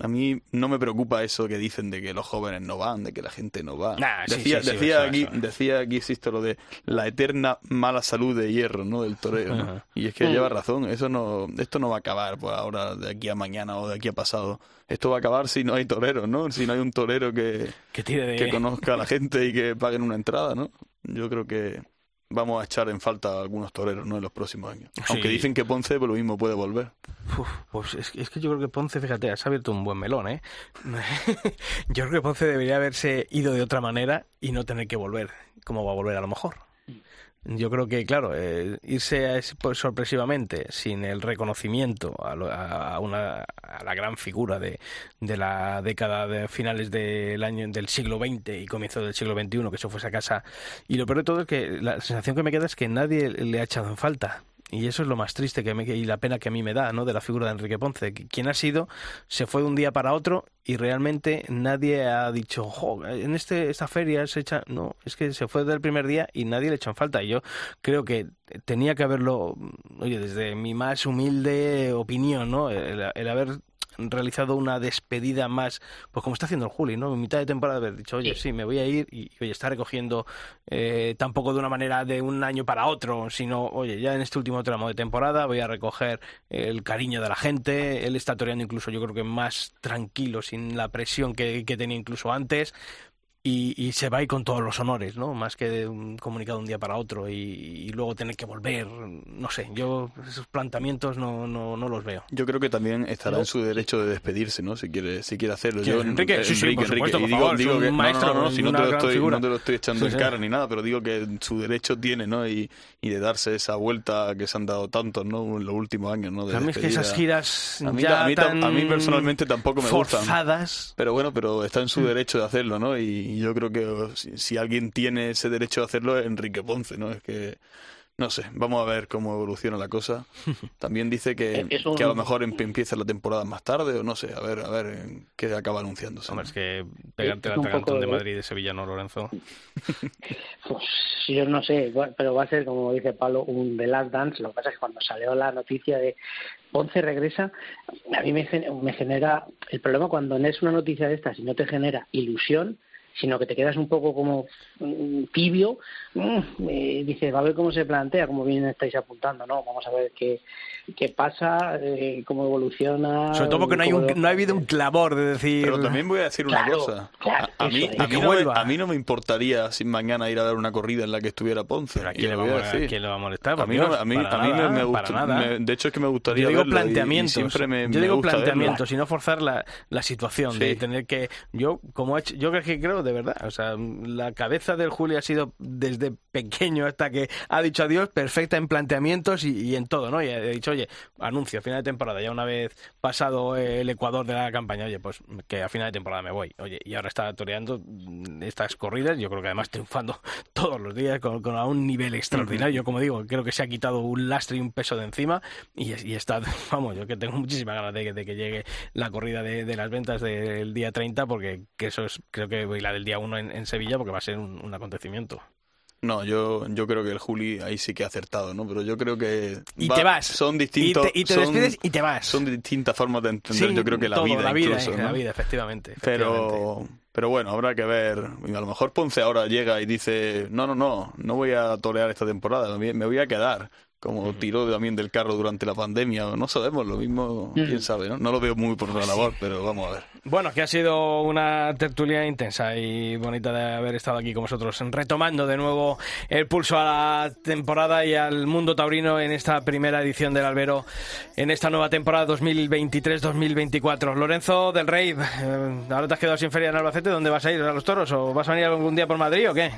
A mí no me preocupa eso que dicen de que los jóvenes no van, de que la gente no va. decía, decía aquí, decía aquí, insisto, lo de la eterna mala salud de hierro, ¿no? Del toreo, Y es que lleva razón, eso no, esto no va a acabar pues ahora de aquí a mañana o de aquí a pasado. Esto va a acabar si no hay toreros, ¿no? Si no hay un torero que, que conozca a la gente y que paguen una entrada, ¿no? Yo creo que vamos a echar en falta algunos toreros ¿no? en los próximos años. Aunque dicen que Ponce por lo mismo puede volver. pues es, que yo creo que Ponce, fíjate, has abierto un buen melón, ¿eh? *laughs* yo creo que Ponce debería haberse ido de otra manera y no tener que volver, como va a volver a lo mejor. Yo creo que, claro, eh, irse pues, sorpresivamente sin el reconocimiento a, una, a la gran figura de, de la década de finales del año del siglo XX y comienzo del siglo XXI, que eso fuese a casa. Y lo peor de todo es que la sensación que me queda es que nadie le ha echado en falta y eso es lo más triste que me, y la pena que a mí me da, ¿no? De la figura de Enrique Ponce. Quien ha sido, se fue de un día para otro y realmente nadie ha dicho, jo, en este, esta feria se echa. No, es que se fue del primer día y nadie le echó en falta. Y yo creo que tenía que haberlo, oye, desde mi más humilde opinión, ¿no? el haber realizado una despedida más, pues como está haciendo el Juli, ¿no? En mitad de temporada haber dicho, oye, sí, me voy a ir y, oye, está recogiendo eh, tampoco de una manera de un año para otro, sino, oye, ya en este último tramo de temporada voy a recoger el cariño de la gente, él está toreando incluso yo creo que más tranquilo, sin la presión que, que tenía incluso antes, y, y se va ahí con todos los honores, ¿no? Más que de un comunicado de un día para otro y, y luego tener que volver, no sé, yo esos planteamientos no, no, no los veo. Yo creo que también estará en su derecho de despedirse, ¿no? Si quiere, si quiere hacerlo. Yo, Enrique, sí, sí, por Enrique, supuesto, y por digo, favor, digo es un que, no, maestro, no, no, si no te, lo estoy, no te lo estoy echando Sí, en sí. cara ni nada, pero digo que su derecho tiene, ¿no? Y, y de darse esa vuelta que se han dado tantos, ¿no? En los últimos años, ¿no? De a mí es que esas giras a mí, ya a mí, a personalmente tampoco me gustan. forzadas. Pero bueno, pero está en su derecho de hacerlo, ¿no? Y yo creo que si, si alguien tiene ese derecho de hacerlo es Enrique Ponce, ¿no? Es que, no sé, vamos a ver cómo evoluciona la cosa. *laughs* También dice que, Es un- que a lo mejor em- empieza la temporada más tarde o no sé, a ver, a ver en qué acaba anunciándose. Hombre, es que pegarte atragantón poco de Madrid y de Sevilla, ¿no, Lorenzo? *laughs* Pues yo no sé, pero va a ser, como dice Pablo, un The Last Dance. Lo que pasa es que cuando salió la noticia de Ponce regresa, a mí me, me genera el problema cuando no es una noticia de estas y no te genera ilusión, sino que te quedas un poco como mm, tibio, mm, eh, dices, va a ver cómo se plantea, cómo bien estáis apuntando, ¿no? Vamos a ver qué, qué pasa, eh, cómo evoluciona. Sobre todo porque no hay, un, no ha habido un clamor de decir... Pero también voy a decir una Claro, cosa. claro, a, a mí, a, mí no me, a mí no me importaría sin mañana ir a ver una corrida en la que estuviera Ponce. ¿a quién, le lo va, voy a a decir. quién le va a molestar? A mí, no- Dios, a mí, para a mí me- nada, me, gusta, nada. me- de hecho es que me gustaría Yo digo planteamientos. siempre me, yo digo planteamientos y no forzar la, la situación Sí. de tener que. Yo, como he hecho, yo creo que creo de verdad. O sea, la cabeza del Juli ha sido desde pequeño hasta que ha dicho adiós, perfecta en planteamientos y, y en todo, ¿no? Y ha dicho, oye, anuncio, final de temporada, ya una vez pasado el Ecuador de la campaña, oye, pues que a final de temporada me voy. Oye, y ahora está toreando estas corridas, yo creo que además triunfando *laughs* todos los días con, con a un nivel extraordinario. Como digo, creo que se ha quitado un lastre y un peso de encima y, y está, *laughs* vamos, yo que tengo muchísimas ganas de, de que llegue la corrida de, de las ventas del día 30, porque que eso es, creo que la del día 1 en, en Sevilla, porque va a ser un, un acontecimiento. No, yo, yo creo que el Juli ahí sí que ha acertado, ¿no? Pero yo creo que... Y va- te vas. Son Y distintos... te, y te son- despides y te vas. Son distintas formas de entender, yo creo que la todo, vida la vida, incluso, eh, la ¿no? vida, efectivamente. efectivamente. Pero, pero bueno, habrá que ver. A lo mejor Ponce ahora llega y dice, no, no, no, no voy a torear esta temporada, me voy a quedar. Como tiró también del carro durante la pandemia, no sabemos, lo mismo, quién sabe, ¿no? No lo veo muy por la labor, pero vamos a ver. Bueno, que ha sido una tertulia intensa y bonita de haber estado aquí con vosotros, retomando de nuevo el pulso a la temporada y al mundo taurino en esta primera edición del Albero, en esta nueva temporada 2023-2024. Lorenzo del Rey, eh, ahora te has quedado sin feria en Albacete, ¿dónde vas a ir a los toros? ¿O vas a venir algún día por Madrid o qué?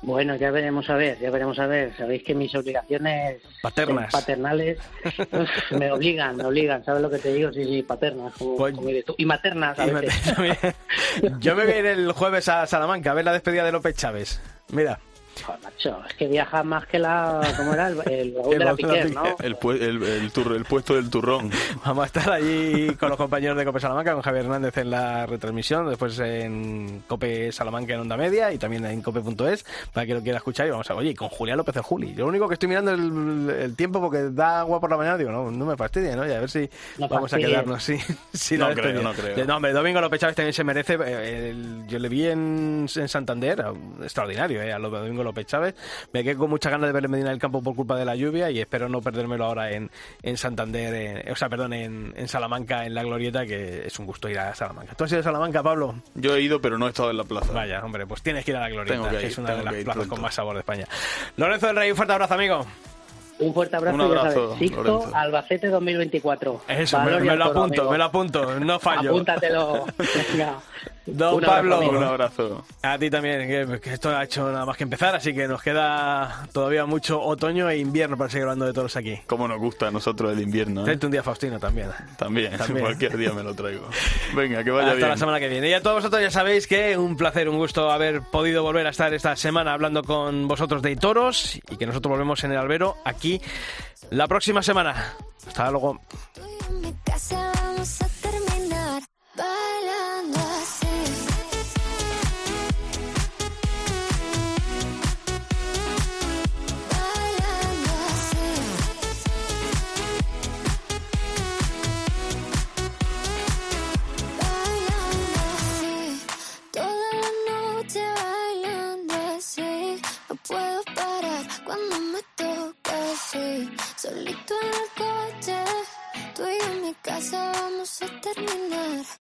Bueno, ya veremos a ver, ya veremos a ver. Sabéis que mis obligaciones Paternas. paternales *laughs* me obligan, me obligan. ¿Sabes lo que te digo? Sí, sí, paternas, como, Pues- como tú. Y maternas a Y veces. *laughs* Yo me voy a ir el jueves a Salamanca a ver la despedida de López Chávez. Mira. Joder, macho, es que viaja más que la... ¿Cómo era? El, el Raúl *laughs* El de la de puesto del turrón. *laughs* Vamos a estar allí con los compañeros de Cope Salamanca, con Javier Hernández en la retransmisión, después en Cope Salamanca en Onda Media y también en cope.es para que lo quiera escuchar. Y vamos a oye, con Julián López el Juli. Yo lo único que estoy mirando es el, el tiempo porque da agua por la mañana, digo, no, no me fastidie, ¿no? Y a ver si No vamos a quedarnos sí, sí, *laughs* No creo, no creo. No, hombre, Domingo López Chávez también se merece. eh, el- yo le vi en, en Santander, extraordinario, ¿eh? A lo- Domingo López Chávez. Me quedé con mucha ganas de ver en Medina del Campo por culpa de la lluvia y espero no perdérmelo ahora en, en Santander, en- o sea, perdón, en, en Salamanca, en la Glorieta, que es un gusto ir a Salamanca. ¿Tú has ido a Salamanca, Pablo? Yo he ido, pero no he estado en la plaza. Vaya, hombre, pues tienes que ir a la Glorieta, Tengo que que, ir, es una de las que plazas pronto. con más sabor de España. Lorenzo del Rey, un fuerte abrazo, amigo. Un fuerte abrazo, Un abrazo, ya sabes. Albacete 2024. Eso, me, me lo apunto, amigo. me lo apunto, no fallo. Apúntatelo. *laughs* Venga. Don Un Pablo. Un abrazo. A ti también, que, que esto ha hecho nada más que empezar, así que nos queda todavía mucho otoño e invierno para seguir hablando de todos aquí. Cómo nos gusta a nosotros el invierno. ¿eh? Un día Faustino también. También, *laughs* También. cualquier día me lo traigo. Venga, que vaya Hasta bien. la semana que viene. Y a todos vosotros ya sabéis que un placer, un gusto haber podido volver a estar esta semana hablando con vosotros de toros y que nosotros volvemos en el albero aquí la próxima semana. Hasta luego. Puedo parar cuando me toca así. Solito en el coche, tú y en mi casa vamos a terminar